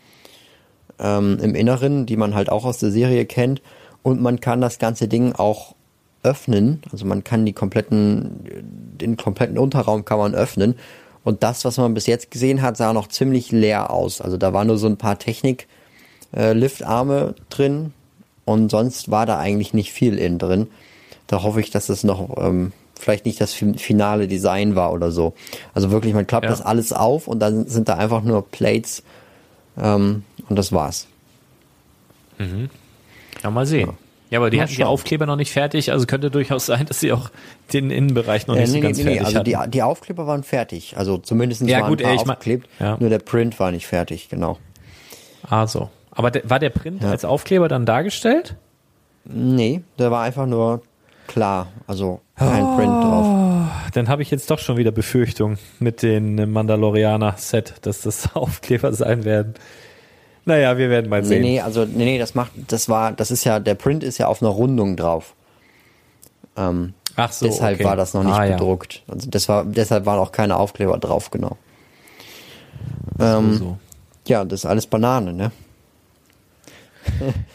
ähm, im Inneren, die man halt auch aus der Serie kennt. Und man kann das ganze Ding auch öffnen, also man kann die kompletten, den kompletten Unterraum kann man öffnen. Und das, was man bis jetzt gesehen hat, sah noch ziemlich leer aus. Also da waren nur so ein paar Technik-Liftarme drin und sonst war da eigentlich nicht viel innen drin. Da hoffe ich, dass es noch ähm, vielleicht nicht das fin- finale Design war oder so. Also wirklich, man klappt Ja. das alles auf und dann sind da einfach nur Plates ähm, und das war's. Ja, mal sehen. Ja, aber die Mal hatten die. Aufkleber noch nicht fertig, also könnte durchaus sein, dass sie auch den Innenbereich noch nicht Äh, so nee, ganz nee, nee, fertig also die, hatten. die Aufkleber waren fertig. Also zumindest Ja, waren gut, ein paar ey, aufgeklebt. ja. Nur der Print war nicht fertig, genau. Ah, so. Aber der, war der Print als Aufkleber dann dargestellt? Nee, der war einfach nur klar. Also kein Oh. Print drauf. Dann habe ich jetzt doch schon wieder Befürchtung mit den Mandalorianer-Set, dass das *laughs* Aufkleber sein werden. Naja, wir werden mal Nee, sehen. nee, also nee, nee, das macht, das war, das ist ja, der Print ist ja auf einer Rundung drauf. Ähm, Ach so, deshalb okay. war das noch nicht Ah, ja. bedruckt. Also das war, deshalb waren auch keine Aufkleber drauf, genau. Ähm, So. Ja, das ist alles Banane, ne?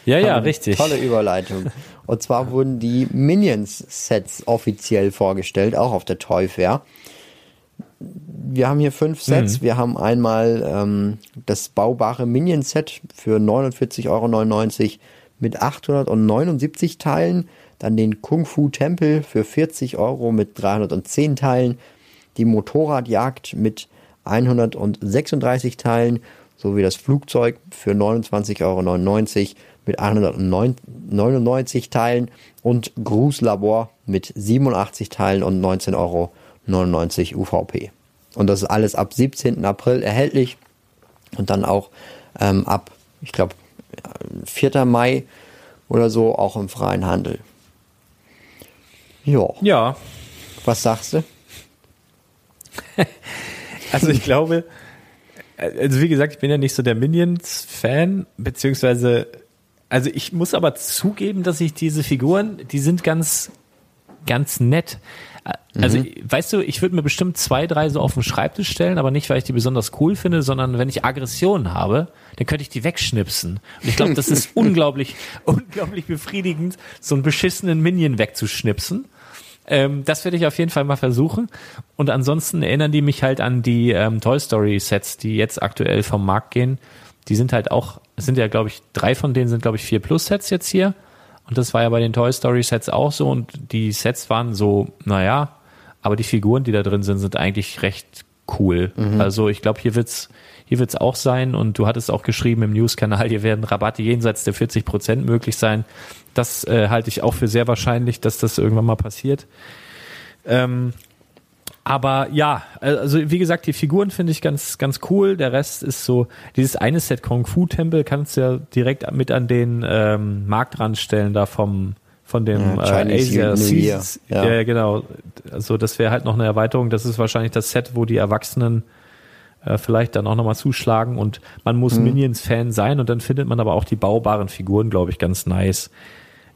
Ja, ja, *laughs* richtig. Tolle Überleitung. Und zwar wurden die Minions-Sets offiziell vorgestellt, auch auf der Toy Fair. Wir haben hier fünf Sets. Wir haben einmal ähm, das baubare Minion-Set für 49,99 Euro mit 879 Teilen. Dann den Kung Fu Tempel für 40 Euro mit 310 Teilen. Die Motorradjagd mit 136 Teilen sowie das Flugzeug für 29,99 Euro mit 199 Teilen und Grußlabor mit 87 Teilen und 19,99 Euro UVP. Und das ist alles ab 17. April erhältlich und dann auch ähm, ab, ich glaube, 4. Mai oder so auch im freien Handel. Jo. Ja, Was sagst du? *laughs* also ich glaube, also wie gesagt, ich bin ja nicht so der Minions-Fan, beziehungsweise, also ich muss aber zugeben, dass ich diese Figuren, die sind ganz, ganz nett. Also, weißt du, ich würde mir bestimmt zwei, drei so auf den Schreibtisch stellen, aber nicht, weil ich die besonders cool finde, sondern wenn ich Aggressionen habe, dann könnte ich die wegschnipsen. Und ich glaube, das ist *laughs* unglaublich, unglaublich befriedigend, so einen beschissenen Minion wegzuschnipsen. Ähm, das werde ich auf jeden Fall mal versuchen. Und ansonsten erinnern die mich halt an die ähm, Toy Story Sets, die jetzt aktuell vom Markt gehen. Die sind halt auch, es sind ja, glaube ich, drei von denen sind, glaube ich, vier Plus Sets jetzt hier. Und das war ja bei den Toy Story Sets auch so. Und die Sets waren so, naja, aber die Figuren, die da drin sind, sind eigentlich recht cool. Also ich glaube, hier wird's, hier wird's auch sein. Und du hattest auch geschrieben im News-Kanal, hier werden Rabatte jenseits der 40 Prozent möglich sein. Das äh, halte ich auch für sehr wahrscheinlich, dass das irgendwann mal passiert. Ähm, aber ja, also wie gesagt, die Figuren finde ich ganz, ganz cool. Der Rest ist so, dieses eine Set Kung Fu Tempel kannst du ja direkt mit an den ähm, Marktrand stellen, da vom, von dem Ja, äh, Asia Seasons. ja. Ja. genau. Also das wäre halt noch eine Erweiterung. Das ist wahrscheinlich das Set, wo die Erwachsenen äh, vielleicht dann auch nochmal zuschlagen und man muss Mhm. Minions-Fan sein und dann findet man aber auch die baubaren Figuren, glaube ich, ganz nice.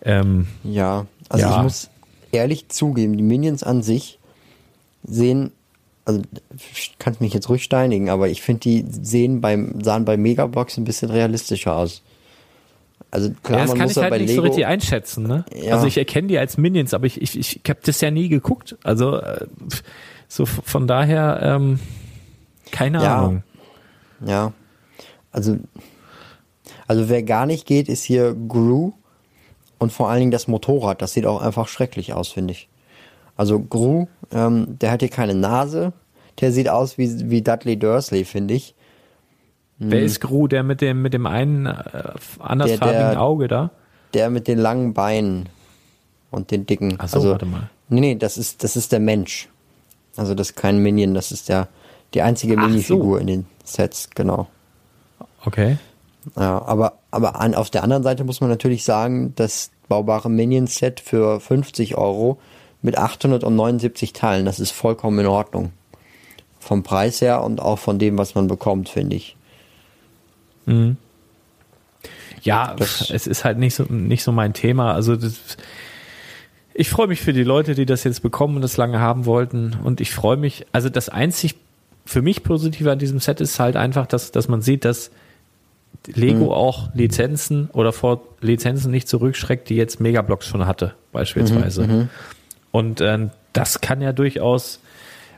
Ähm, Ja, also Ja. ich muss ehrlich zugeben, die Minions an sich sehen, also kannst mich jetzt ruhig steinigen, aber ich finde, die sehen beim, sahen bei Megabox ein bisschen realistischer aus. Also klar, ja, das man kann muss ich halt bei nicht Lego, so richtig einschätzen. Ne? Ja. Also ich erkenne die als Minions, aber ich, ich, ich habe das ja nie geguckt. Also äh, so von daher ähm, keine Ja. Ahnung. Ja. Also, also wer gar nicht geht, ist hier Gru und vor allen Dingen das Motorrad. Das sieht auch einfach schrecklich aus, finde ich. Also Gru, ähm, der hat hier keine Nase. Der sieht aus wie, wie Dudley Dursley, finde ich. Wer ist Gru, der mit dem mit dem einen äh, andersfarbigen Der- der- Auge da? Der mit den langen Beinen und den dicken. Ach so, also, warte mal. Nee, nee, das ist, das ist der Mensch. Also das ist kein Minion, das ist der, die einzige Ach so. Minifigur in den Sets, genau. Okay. Ja, aber, aber an, auf der anderen Seite muss man natürlich sagen, das baubare Minion-Set für 50 Euro mit 879 Teilen, das ist vollkommen in Ordnung. Vom Preis her und auch von dem, was man bekommt, finde ich. Ja, Das- es ist halt nicht so nicht so mein Thema. Also das, ich freue mich für die Leute, die das jetzt bekommen und das lange haben wollten. Und ich freue mich. Also das einzig für mich Positive an diesem Set ist halt einfach, dass dass man sieht, dass Lego auch Lizenzen oder vor Lizenzen nicht zurückschreckt, die jetzt Megablocks schon hatte, beispielsweise. Und ähm, das kann ja durchaus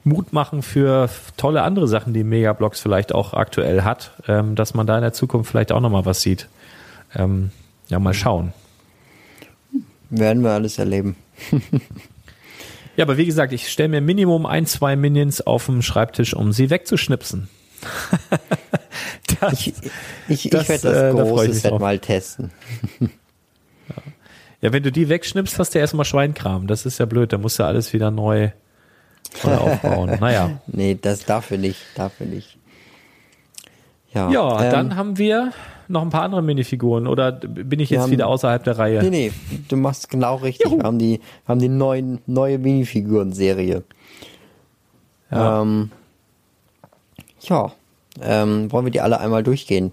Mut machen für tolle andere Sachen, die Megablocks vielleicht auch aktuell hat, ähm, dass man da in der Zukunft vielleicht auch nochmal was sieht. Ähm, ja, mal schauen. Werden wir alles erleben. *laughs* Ja, aber wie gesagt, ich stelle mir Minimum ein, zwei Minions auf dem Schreibtisch, um sie wegzuschnipsen. *laughs* das, Ich, ich, ich werde das äh, da große mich Set mal testen. Ja, wenn du die wegschnippst, hast du erstmal Schweinkram. Das ist ja blöd, da musst du alles wieder neu, neu *laughs* aufbauen. Naja. Nee, das dafür nicht, dafür nicht. Ja, Ja, ähm, dann haben wir noch ein paar andere Minifiguren oder bin ich jetzt haben- wieder außerhalb der Reihe? Nee, nee, du machst genau richtig. Juhu. Wir haben die, haben die neuen, neue Minifiguren-Serie. Ja. Ähm, ja, ähm, wollen wir die alle einmal durchgehen?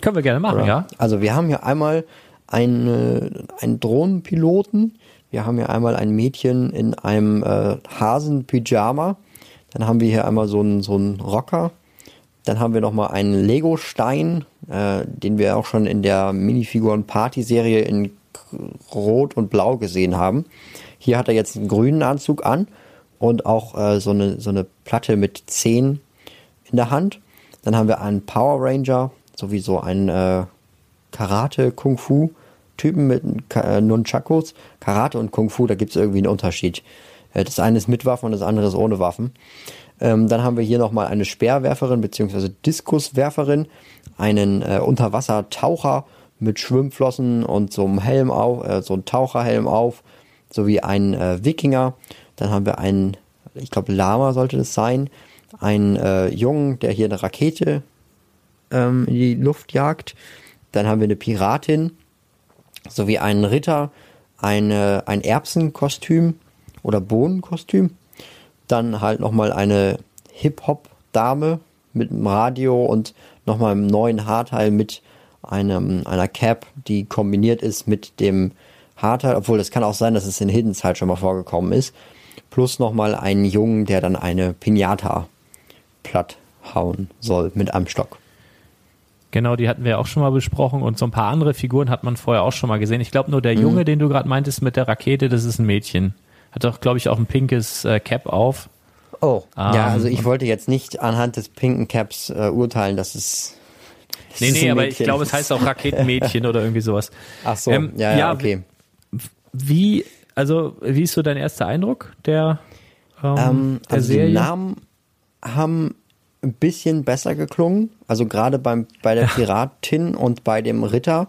Können wir gerne machen, oder? ja? Also wir haben hier einmal einen, einen Drohnenpiloten, wir haben hier einmal ein Mädchen in einem äh, Hasenpyjama, dann haben wir hier einmal so einen, so einen Rocker, dann haben wir nochmal einen Lego-Stein, äh, den wir auch schon in der Minifiguren-Party-Serie in Rot und Blau gesehen haben. Hier hat er jetzt einen grünen Anzug an und auch äh, so, eine, so eine Platte mit Zehen in der Hand. Dann haben wir einen Power Ranger, sowieso einen äh, Karate-Kung-Fu-Typen mit Ka- äh, Nunchakos. Karate und Kung-Fu, da gibt es irgendwie einen Unterschied. Äh, das eine ist mit Waffen und das andere ist ohne Waffen. Ähm, dann haben wir hier nochmal eine Speerwerferin bzw. Diskuswerferin, einen äh, Unterwassertaucher mit Schwimmflossen und so einem Helm auf, äh, so einem Taucherhelm auf, sowie einen äh, Wikinger. Dann haben wir einen, ich glaube Lama sollte das sein, einen äh, Jungen, der hier eine Rakete ähm, in die Luft jagt. Dann haben wir eine Piratin, sowie einen Ritter, eine, ein Erbsenkostüm oder Bohnenkostüm. Dann halt nochmal eine Hip-Hop-Dame mit einem Radio und nochmal einem neuen Haarteil mit einem, einer Cap, die kombiniert ist mit dem Haarteil, obwohl das kann auch sein, dass es in Hidden Side schon mal vorgekommen ist. Plus nochmal einen Jungen, der dann eine Pinata platt hauen soll mit einem Stock. Genau, die hatten wir auch schon mal besprochen und so ein paar andere Figuren hat man vorher auch schon mal gesehen. Ich glaube nur der Junge, den du gerade meintest mit der Rakete, das ist ein Mädchen. Hat doch, glaube ich, auch ein pinkes äh, Cap auf. Oh, Ähm, ja, also ich wollte jetzt nicht anhand des pinken Caps äh, urteilen, dass es. das Nee, nee, aber ich glaube, es heißt auch Raketenmädchen oder irgendwie sowas. *laughs* Ach so, Ähm, ja, ja, ja, okay. Wie, also, wie ist so dein erster Eindruck der, ähm, Ähm, der also die Serie? Namen haben ein bisschen besser geklungen. Also gerade beim bei der Piratin und bei dem Ritter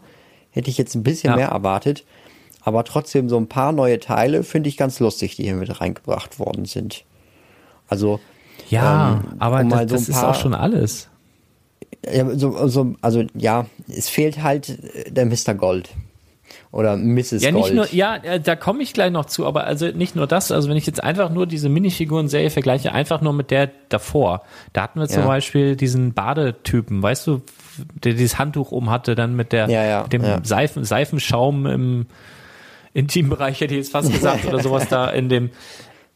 hätte ich jetzt ein bisschen Ja. mehr erwartet. Aber trotzdem so ein paar neue Teile finde ich ganz lustig, die hier mit reingebracht worden sind. Also ja, ähm, aber um das, so das ist auch schon alles. ja, so, so, also ja, es fehlt halt der Mr. Gold oder Mrs. Ja, Gold. nicht nur, ja, äh, da komme ich gleich noch zu, aber also nicht nur das, also wenn ich jetzt einfach nur diese Minifiguren-Serie vergleiche, einfach nur mit der davor, da hatten wir zum Ja. Beispiel diesen Badetypen, weißt du, der dieses Handtuch um hatte, dann mit der, Ja, ja, mit dem ja. Seifen, Seifenschaum im Intimbereich, hätte ich jetzt fast gesagt, oder sowas da in dem,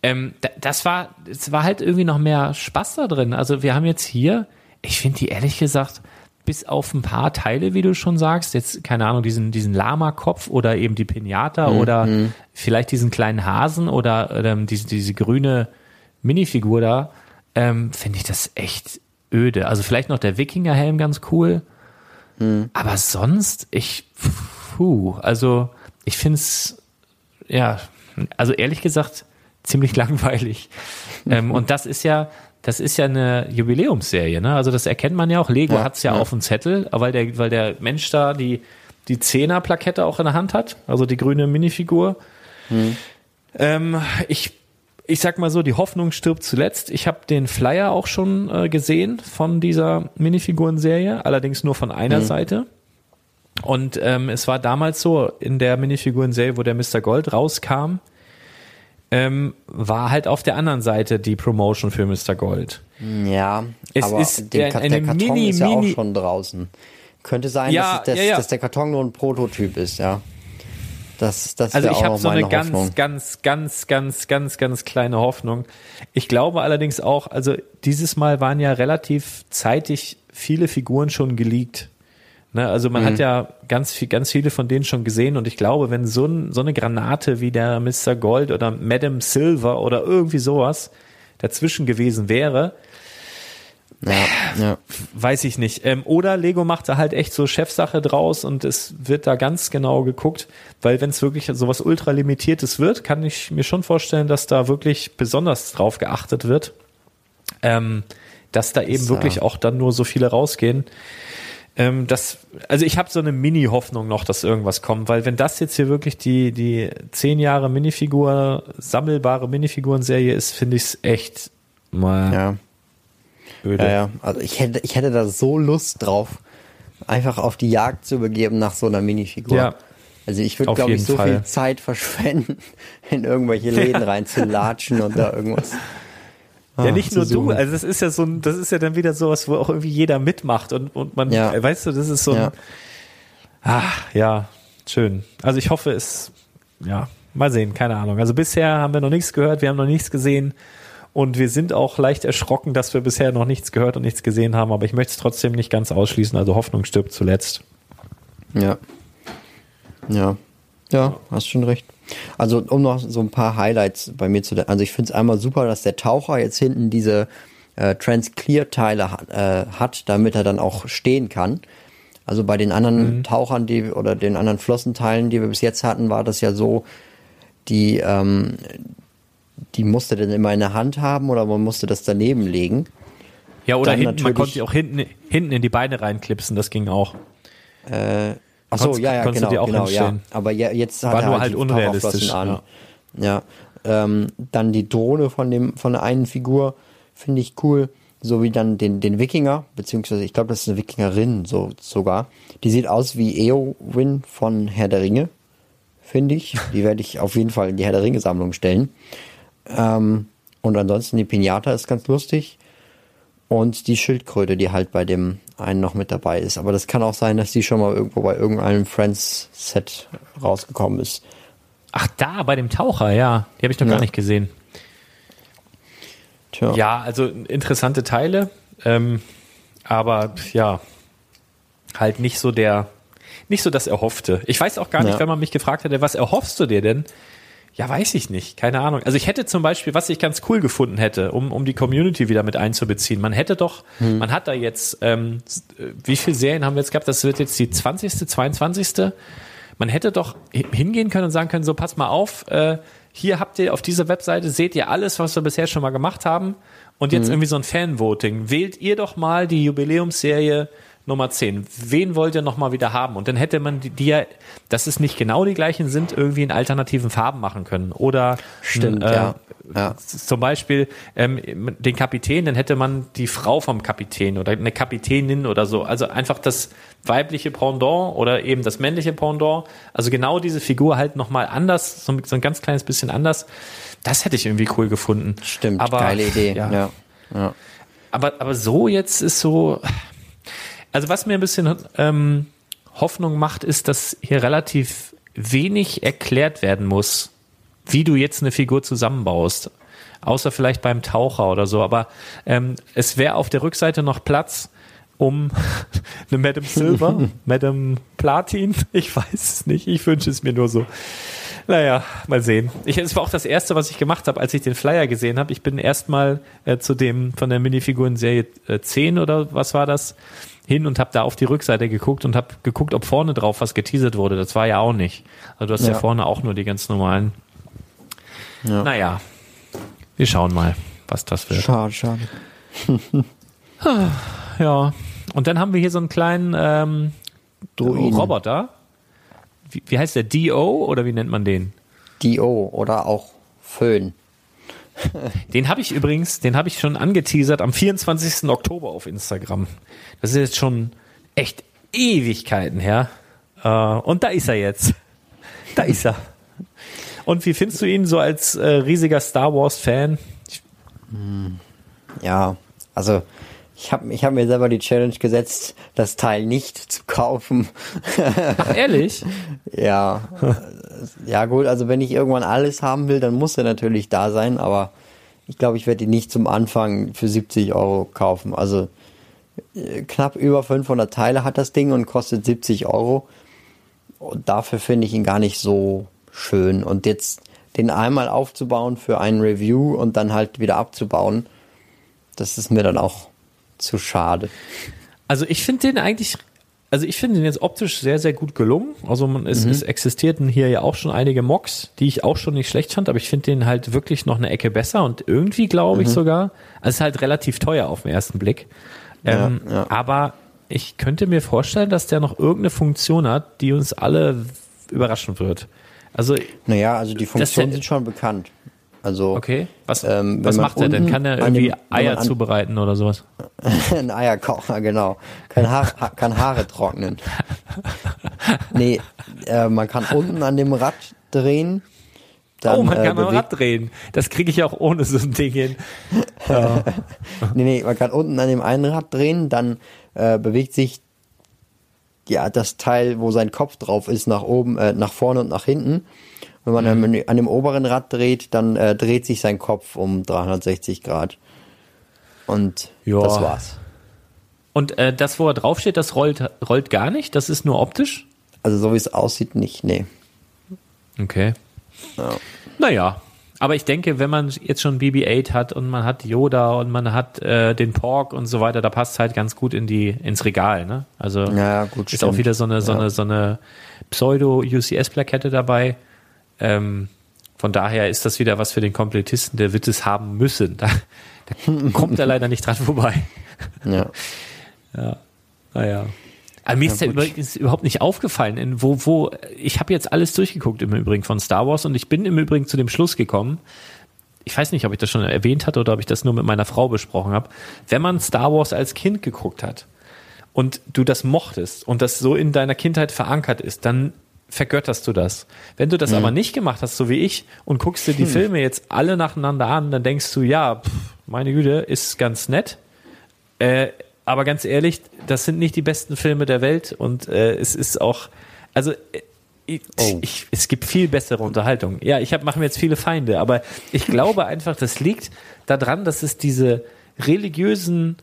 ähm, da- das war, es war halt irgendwie noch mehr Spaß da drin. Also wir haben jetzt hier, ich finde die ehrlich gesagt, bis auf ein paar Teile, wie du schon sagst, jetzt, keine Ahnung, diesen, diesen Lama-Kopf oder eben die Pinata oder vielleicht diesen kleinen Hasen oder ähm, diese, diese grüne Minifigur da, ähm, finde ich das echt öde. Also vielleicht noch der Wikingerhelm ganz cool. Aber sonst, ich, puh, also ich finde es, ja, also ehrlich gesagt, ziemlich *laughs* langweilig. ähm, und das ist ja, das ist ja eine Jubiläumsserie, ne? Also das erkennt man ja auch. Lego Ja, hat's ja, ja. auf dem Zettel, weil der, weil der Mensch da die, die Zehner-Plakette auch in der Hand hat, also die grüne Minifigur. Ähm, ich, ich sag mal so, die Hoffnung stirbt zuletzt. Ich habe den Flyer auch schon äh, gesehen von dieser Minifiguren-Serie, allerdings nur von einer Seite. Und ähm, es war damals so, in der Minifiguren-Serie, wo der Mr. Gold rauskam, ähm, war halt auf der anderen Seite die Promotion für Mr. Gold. Ja, Es aber ist der- der Karton Mini- ist ja Mini- auch schon draußen. Könnte sein, Ja, dass, es, dass, ja, ja. dass der Karton nur ein Prototyp ist, ja. Das, das Also ich habe so eine ganz, Hoffnung. ganz, ganz, ganz, ganz, ganz kleine Hoffnung. Ich glaube allerdings auch, also dieses Mal waren ja relativ zeitig viele Figuren schon geleakt. Ne, also man Mhm. hat ja ganz viel, ganz viele von denen schon gesehen und ich glaube, wenn so, ein, so eine Granate wie der Mr. Gold oder Madame Silver oder irgendwie sowas dazwischen gewesen wäre, Ja, ja. weiß ich nicht. Ähm, oder Lego macht da halt echt so Chefsache draus und es wird da ganz genau geguckt, weil wenn es wirklich sowas ultra limitiertes wird, kann ich mir schon vorstellen, dass da wirklich besonders drauf geachtet wird, ähm, dass da eben Das, wirklich auch dann nur so viele rausgehen. Ähm, das, also ich habe so eine Mini-Hoffnung noch, dass irgendwas kommt, weil wenn das jetzt hier wirklich die die zehn Jahre Minifigur sammelbare Minifiguren-Serie ist, finde ich es echt mal ja. öde. Ja, ja. Also ich hätte, ich hätte da so Lust drauf, einfach auf die Jagd zu begeben nach so einer Minifigur. Ja. Also ich würde, glaube ich, so Fall. viel Zeit verschwenden, *laughs* in irgendwelche Läden reinzulatschen und da irgendwas. Ja, ah, nicht zu nur du, also das ist ja so ein, das ist ja dann wieder sowas, wo auch irgendwie jeder mitmacht und, und man, Ja. weißt du, das ist so ein, Ja. ah, ja, schön. Also ich hoffe es, ja, mal sehen, keine Ahnung. Also bisher haben wir noch nichts gehört, wir haben noch nichts gesehen und wir sind auch leicht erschrocken, dass wir bisher noch nichts gehört und nichts gesehen haben, aber ich möchte es trotzdem nicht ganz ausschließen, also Hoffnung stirbt zuletzt. Ja. Ja. Ja, hast schon recht. Also, um noch so ein paar Highlights bei mir zu, also ich finde es einmal super, dass der Taucher jetzt hinten diese äh, Trans-Clear-Teile hat, äh, hat, damit er dann auch stehen kann. Also bei den anderen Tauchern, die oder den anderen Flossenteilen, die wir bis jetzt hatten, war das ja so, die, ähm, die musste dann immer in der Hand haben oder man musste das daneben legen. Ja, oder hinten, man konnte die auch hinten, hinten in die Beine reinklipsen, das ging auch. Ach so, ja, ja, genau, du dir auch genau, ja. Aber ja, jetzt hat War er nur halt, halt unrealistisch, an. Ja. Ähm, dann die Drohne von dem von der einen Figur finde ich cool, so wie dann den den Wikinger, beziehungsweise ich glaube, das ist eine Wikingerin so sogar. Die sieht aus wie Eowyn von Herr der Ringe, finde ich. Die werde ich auf jeden Fall in die Herr der Ringe Sammlung stellen. Ähm, und ansonsten die Pinata ist ganz lustig. Und die Schildkröte, die halt bei dem einen noch mit dabei ist. Aber das kann auch sein, dass die schon mal irgendwo bei irgendeinem Friends-Set rausgekommen ist. Ach, da, bei dem Taucher, ja. Die habe ich noch Ja. gar nicht gesehen. Tja. Ja, also interessante Teile, ähm, aber ja, halt nicht so der, nicht so das Erhoffte. Ich weiß auch gar nicht, Ja. wenn man mich gefragt hätte, was erhoffst du dir denn? Ja, weiß ich nicht, keine Ahnung. Also ich hätte zum Beispiel, was ich ganz cool gefunden hätte, um, um die Community wieder mit einzubeziehen. Man hätte doch, man hat da jetzt, ähm, äh, wie viele Serien haben wir jetzt gehabt? Das wird jetzt die 20., 22. Man hätte doch hi- hingehen können und sagen können, so pass mal auf, äh, hier habt ihr auf dieser Webseite, seht ihr alles, was wir bisher schon mal gemacht haben. Und jetzt irgendwie so ein Fanvoting. Wählt ihr doch mal die Jubiläumsserie Nummer 10. Wen wollt ihr noch mal wieder haben? Und dann hätte man die, die ja, dass es nicht genau die gleichen sind, irgendwie in alternativen Farben machen können. Oder Stimmt, äh, ja. ja. zum Beispiel ähm, den Kapitän, dann hätte man die Frau vom Kapitän oder eine Kapitänin oder so. Also einfach das weibliche Pendant oder eben das männliche Pendant. Also genau diese Figur halt nochmal anders, so, so ein ganz kleines bisschen anders. Das hätte ich irgendwie cool gefunden. Stimmt, aber, geile Idee. *laughs* Ja. Ja. Ja. Aber, aber so jetzt ist so. Also was mir ein bisschen ähm, Hoffnung macht, ist, dass hier relativ wenig erklärt werden muss, wie du jetzt eine Figur zusammenbaust. Außer vielleicht beim Taucher oder so. Aber ähm, es wäre auf der Rückseite noch Platz, um *laughs* eine Madame Silver, *laughs* Madame Platin, ich weiß es nicht, ich wünsche es mir nur so. Naja, mal sehen. Ich, es war auch das erste, was ich gemacht habe, als ich den Flyer gesehen habe. Ich bin erstmal äh, zu dem von der Minifiguren-Serie äh, 10 oder was war das, hin und habe da auf die Rückseite geguckt und habe geguckt, ob vorne drauf was geteasert wurde. Das war ja auch nicht. Also du hast ja, Ja. vorne auch nur die ganz normalen. Ja. Naja, wir schauen mal, was das wird. Schade, schade. *laughs* Ja. Und dann haben wir hier so einen kleinen ähm, Druiden. Roboter. Wie, wie heißt der? DO oder wie nennt man den? Dio oder auch Föhn. Den habe ich übrigens, den habe ich schon angeteasert am 24. Oktober auf Instagram. Das ist jetzt schon echt Ewigkeiten her. Äh, und da ist er jetzt. Da ist er. Und wie findest du ihn so als äh, riesiger Star Wars Fan? Ja, also ich habe ich hab mir selber die Challenge gesetzt, das Teil nicht zu kaufen. Ach, ehrlich? *laughs* ja, ja gut, also wenn ich irgendwann alles haben will, dann muss er natürlich da sein, aber ich glaube, ich werde ihn nicht zum Anfang für 70 Euro kaufen. Also äh, knapp über 500 Teile hat das Ding und kostet 70 Euro. Und dafür finde ich ihn gar nicht so schön. Und jetzt den einmal aufzubauen für ein Review und dann halt wieder abzubauen, das ist mir dann auch zu schade. Also ich finde den eigentlich, also ich finde den jetzt optisch sehr, sehr gut gelungen. Also man, es, es existierten hier ja auch schon einige Mocks, die ich auch schon nicht schlecht fand, aber ich finde den halt wirklich noch eine Ecke besser und irgendwie glaube ich sogar, also es ist halt relativ teuer auf den ersten Blick. Ähm, Ja, ja. Aber ich könnte mir vorstellen, dass der noch irgendeine Funktion hat, die uns alle überraschen wird. Also, Naja, also die Funktionen sind schon bekannt. Also okay, was, Ähm, was macht er denn? Kann er dem- irgendwie man Eier an- zubereiten oder sowas? *laughs* ein Eierkocher, genau. Kann, Haar, ha, kann Haare trocknen. *laughs* Nee, äh, man kann unten an dem Rad drehen. Dann, oh, man äh, kann am Rad drehen. Das kriege ich auch ohne so ein Ding hin. *laughs* Nee, nee, man kann unten an dem einen Rad drehen, dann äh, bewegt sich ja das Teil, wo sein Kopf drauf ist, nach oben, äh, nach vorne und nach hinten. Wenn man Mhm. an, an dem oberen Rad dreht, dann äh, dreht sich sein Kopf um 360 Grad. Und Ja. das war's. Und äh, das, wo er draufsteht, das rollt, rollt gar nicht? Das ist nur optisch? Also so wie es aussieht, nicht, nee. Okay. Naja, aber ich denke, wenn man jetzt schon BB-8 hat und man hat Yoda und man hat äh, den Pork und so weiter, da passt halt ganz gut in die ins Regal, ne? Also Ja, gut, ist auch stimmt. wieder so eine so Ja. eine so eine Pseudo-UCS-Plakette dabei. Ähm, von daher ist das wieder was für den Komplettisten, der wird es haben müssen. *laughs* Da, da kommt er leider nicht dran vorbei. *laughs* Ja. *laughs* Naja. Aber mir ist ja übrigens überhaupt nicht aufgefallen, in wo, wo, ich habe jetzt alles durchgeguckt im Übrigen von Star Wars und ich bin im Übrigen zu dem Schluss gekommen, ich weiß nicht, ob ich das schon erwähnt hatte oder ob ich das nur mit meiner Frau besprochen habe, wenn man Star Wars als Kind geguckt hat und du das mochtest und das so in deiner Kindheit verankert ist, dann vergötterst du das. Wenn du das Mhm. aber nicht gemacht hast, so wie ich, und guckst dir die Filme jetzt alle nacheinander an, dann denkst du, ja, pff, meine Güte, ist ganz nett. Äh, aber ganz ehrlich, das sind nicht die besten Filme der Welt und äh, es ist auch, also äh, ich, Oh. ich, es gibt viel bessere Unterhaltung. Ja, ich mache mir jetzt viele Feinde, aber ich glaube *laughs* einfach, das liegt daran, dass es diese religiösen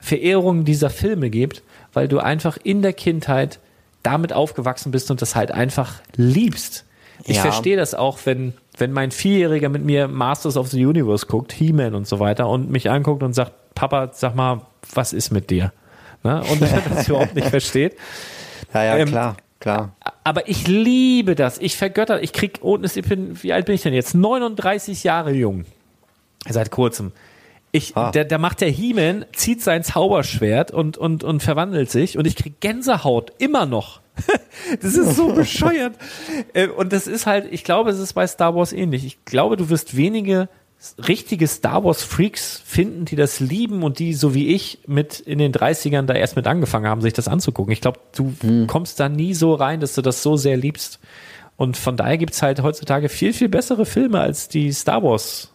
Verehrungen dieser Filme gibt, weil du einfach in der Kindheit damit aufgewachsen bist und das halt einfach liebst. Ich Ja. verstehe das auch, wenn, wenn mein Vierjähriger mit mir Masters of the Universe guckt, He-Man und so weiter und mich anguckt und sagt, Papa, sag mal, was ist mit dir? Ne? Und er das *laughs* überhaupt nicht versteht. Ja, ja, Ähm, klar, klar. Aber ich liebe das. Ich vergötter, ich krieg, und ich bin, wie alt bin ich denn jetzt? 39 Jahre jung. Seit kurzem. Ich, Ah. der, der macht der He-Man, zieht sein Zauberschwert und, und, und verwandelt sich und ich krieg Gänsehaut. Immer noch. *laughs* das ist so bescheuert. Äh, Und das ist halt, ich glaube, es ist bei Star Wars ähnlich. Ich glaube, du wirst wenige richtige Star Wars Freaks finden, die das lieben und die, so wie ich, mit in den 30ern da erst mit angefangen haben, sich das anzugucken. Ich glaube, du kommst da nie so rein, dass du das so sehr liebst. Und von daher gibt's halt heutzutage viel, viel bessere Filme als die Star Wars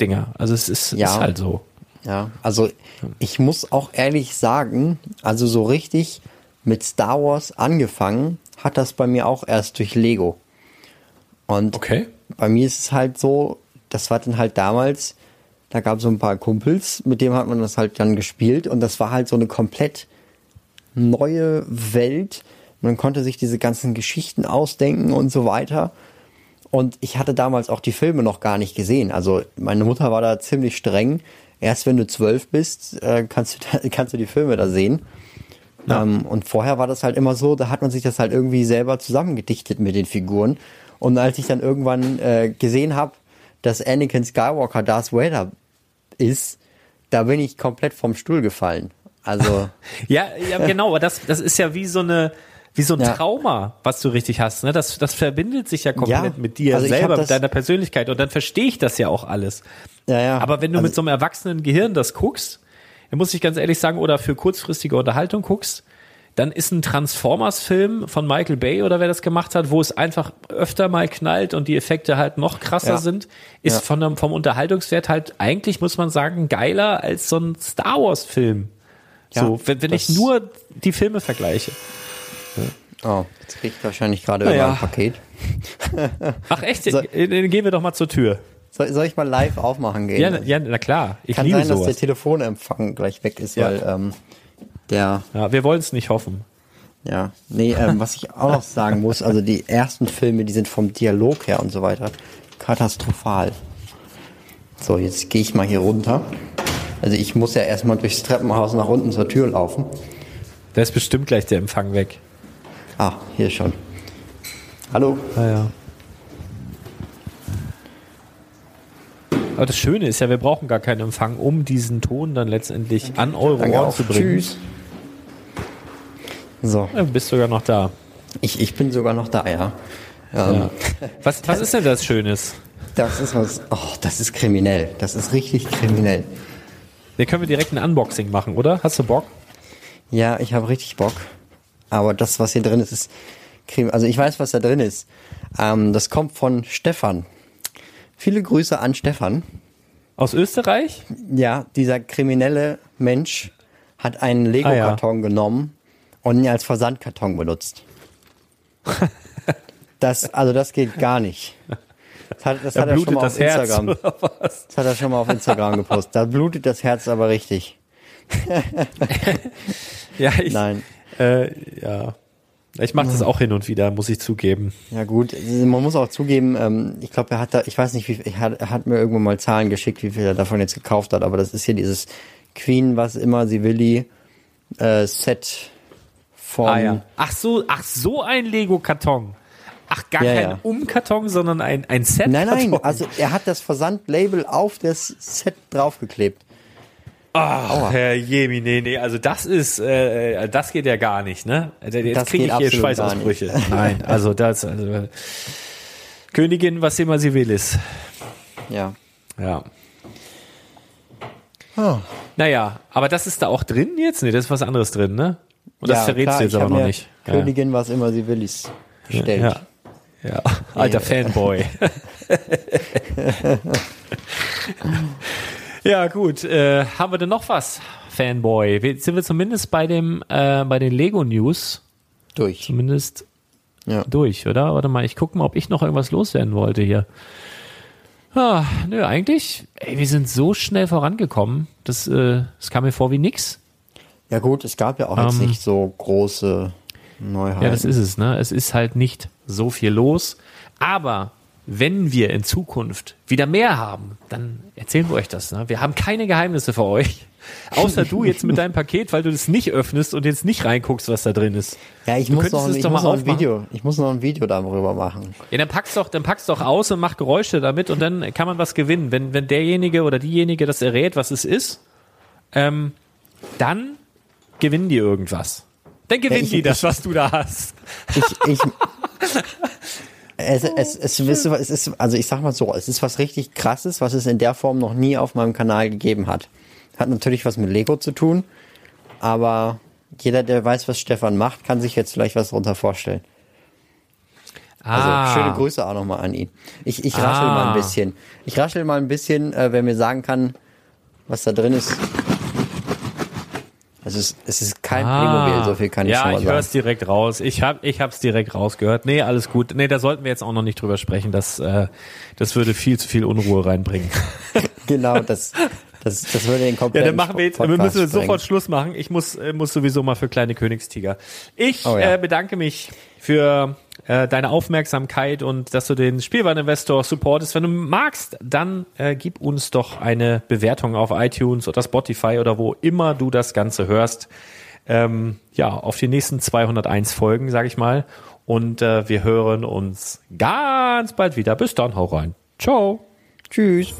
Dinger. Also es ist, Ja. ist halt so. Ja, also ich muss auch ehrlich sagen, also so richtig mit Star Wars angefangen hat das bei mir auch erst durch Lego. Und Okay. bei mir ist es halt so, das war dann halt damals, da gab es so ein paar Kumpels, mit dem hat man das halt dann gespielt und das war halt so eine komplett neue Welt. Man konnte sich diese ganzen Geschichten ausdenken und so weiter. Und ich hatte damals auch die Filme noch gar nicht gesehen. Also meine Mutter war da ziemlich streng. Erst wenn du zwölf bist, äh, kannst, du *laughs* da, kannst du die Filme da sehen. Ähm, und vorher war das halt immer so, da hat man sich das halt irgendwie selber zusammengedichtet mit den Figuren. Und als ich dann irgendwann äh, gesehen habe, dass Anakin Skywalker Darth Vader ist, da bin ich komplett vom Stuhl gefallen. Also *laughs* Ja, ja, *laughs* genau, aber das, das ist ja wie so eine, wie so ein Ja. Trauma, was du richtig hast. Ne? Das, das verbindet sich ja komplett Ja, mit dir also selber, mit deiner Persönlichkeit. Und dann verstehe ich das ja auch alles. Ja, ja. Aber wenn du Also- mit so einem erwachsenen Gehirn das guckst, dann muss ich ganz ehrlich sagen, oder für kurzfristige Unterhaltung guckst, dann ist ein Transformers-Film von Michael Bay oder wer das gemacht hat, wo es einfach öfter mal knallt und die Effekte halt noch krasser Ja. sind, ist Ja. von einem, vom Unterhaltungswert halt eigentlich, muss man sagen, geiler als so ein Star Wars-Film. Ja, so, wenn, wenn ich nur die Filme vergleiche. Oh, jetzt krieg ich wahrscheinlich gerade Na über ja. ein Paket. *laughs* Ach echt? So- Dann gehen wir doch mal zur Tür. Soll, soll ich mal live aufmachen gehen? Ja, na- ja na klar. Ich Kann liebe sein, dass der sowas. Telefonempfang gleich weg ist, Ja. weil ähm, der, Ja, wir wollen es nicht hoffen. ja, nee, ähm, was ich auch noch sagen muss, also die ersten Filme, die sind vom Dialog her und so weiter katastrophal. So, jetzt gehe ich mal hier runter. Also ich muss ja erstmal durchs Treppenhaus nach unten zur Tür laufen. Da ist bestimmt gleich der Empfang weg. Ah, hier schon. Hallo. Ja, ja. Aber das Schöne ist ja, wir brauchen gar keinen Empfang, um diesen Ton dann letztendlich an eure Danke Ohren zu bringen. Tschüss. So, du bist sogar noch da. ich, ich bin sogar noch da, ja. Ähm, Ja. Was, was ist denn das Schönes? Das ist was, oh, das ist kriminell. Das ist richtig kriminell. Da können wir direkt ein Unboxing machen, oder? Hast du Bock? Ja, ich habe richtig Bock. Aber das, was hier drin ist, ist Creme. Also ich weiß, was da drin ist. Ähm, das kommt von Stefan. Viele Grüße an Stefan. Aus Österreich? Ja, dieser kriminelle Mensch hat einen Lego-Karton genommen und ihn als Versandkarton benutzt. *laughs* Das, also das geht gar nicht. Das hat, das Da hat er schon mal auf Herz. Instagram. Was? Das hat er schon mal auf Instagram gepostet. Da blutet das Herz aber richtig. *laughs* Ja, ich, Nein. Äh, ja. Ich mache das auch hin und wieder, muss ich zugeben. Ja gut, man muss auch zugeben, ähm, ich glaube, er hat da, ich weiß nicht, wie er hat, er hat mir irgendwann mal Zahlen geschickt, wie viel er davon jetzt gekauft hat, aber das ist hier dieses Queen, was immer sie willi äh, Set von Ah, ja. Ach so, ach so ein Lego-Karton. Ach, gar Ja, kein ja. Umkarton, sondern ein, ein Set. Nein, nein, also er hat das Versandlabel auf das Set draufgeklebt. Ach, Herr Jemi, nee, nee, also das ist, äh, das geht ja gar nicht, ne? Jetzt Das kriege ich hier Schweißausbrüche. *laughs* Nein, also das, also Königin, was immer sie will, ist. Ja. Ja. Oh. Naja, aber das ist da auch drin jetzt? Nee, das ist was anderes drin, ne? Und das ja, verrätst klar, du jetzt aber noch nicht. Königin, was immer sie will, ist Ja. bestellt. Ja. ja. Alter Fanboy. *laughs* *laughs* ja, gut. Äh, haben wir denn noch was, Fanboy? Wir, sind wir zumindest bei dem, äh, bei den Lego News Durch. zumindest Ja. durch, oder? Warte mal, ich gucke mal, ob ich noch irgendwas loswerden wollte hier. Ah, nö, eigentlich, ey, wir sind so schnell vorangekommen. Das, äh, das kam mir vor wie nix. Ja gut, es gab ja auch jetzt Ähm, nicht so große Neuheiten. Ja, das ist es, ne? Es ist halt nicht so viel los. Aber wenn wir in Zukunft wieder mehr haben, dann erzählen wir euch das. Ne? Wir haben keine Geheimnisse für euch. *laughs* Außer du jetzt mit deinem Paket, weil du das nicht öffnest und jetzt nicht reinguckst, was da drin ist. ja, ich Du muss noch, ich doch muss mal noch ein. Video, ich muss noch ein Video darüber machen. Ja, dann pack's doch, dann pack's doch aus und mach Geräusche damit und dann kann man was gewinnen. Wenn, wenn derjenige oder diejenige das errät, was es ist, ähm, dann gewinnen die irgendwas. Dann gewinnen ich- die das, was du da hast. Ich, ich, *laughs* es, es, es, ist, es ist, also ich sag mal so, es ist was richtig krasses, was es in der Form noch nie auf meinem Kanal gegeben hat. Hat natürlich was mit Lego zu tun, aber jeder, der weiß, was Stefan macht, kann sich jetzt vielleicht was darunter vorstellen. Also Ah. schöne Grüße auch nochmal an ihn. Ich, ich raschel Ah. mal ein bisschen. Ich raschel mal ein bisschen, äh, wer mir sagen kann, was da drin ist. Es ist, es ist kein Playmobil, so viel kann ich Ah. ja, schon mal ich höre sagen. es direkt raus. Ich hab, ich hab's direkt rausgehört. Nee, alles gut. Nee, da sollten wir jetzt auch noch nicht drüber sprechen. Das, äh, das würde viel zu viel Unruhe reinbringen. *laughs* Genau, das, das, das würde den Ja, kompletten dann machen wir jetzt, wir Podcast müssen jetzt sprengen. sofort Schluss machen. Ich muss, äh, muss sowieso mal für kleine Königstiger. Ich Oh ja. äh, bedanke mich für äh, deine Aufmerksamkeit und dass du den Spielwareninvestor supportest. Wenn du magst, dann äh, gib uns doch eine Bewertung auf iTunes oder Spotify oder wo immer du das Ganze hörst. Ähm, ja, auf die nächsten 201 Folgen, sag ich mal. Und äh, wir hören uns ganz bald wieder. Bis dann, hau rein. Ciao. Tschüss.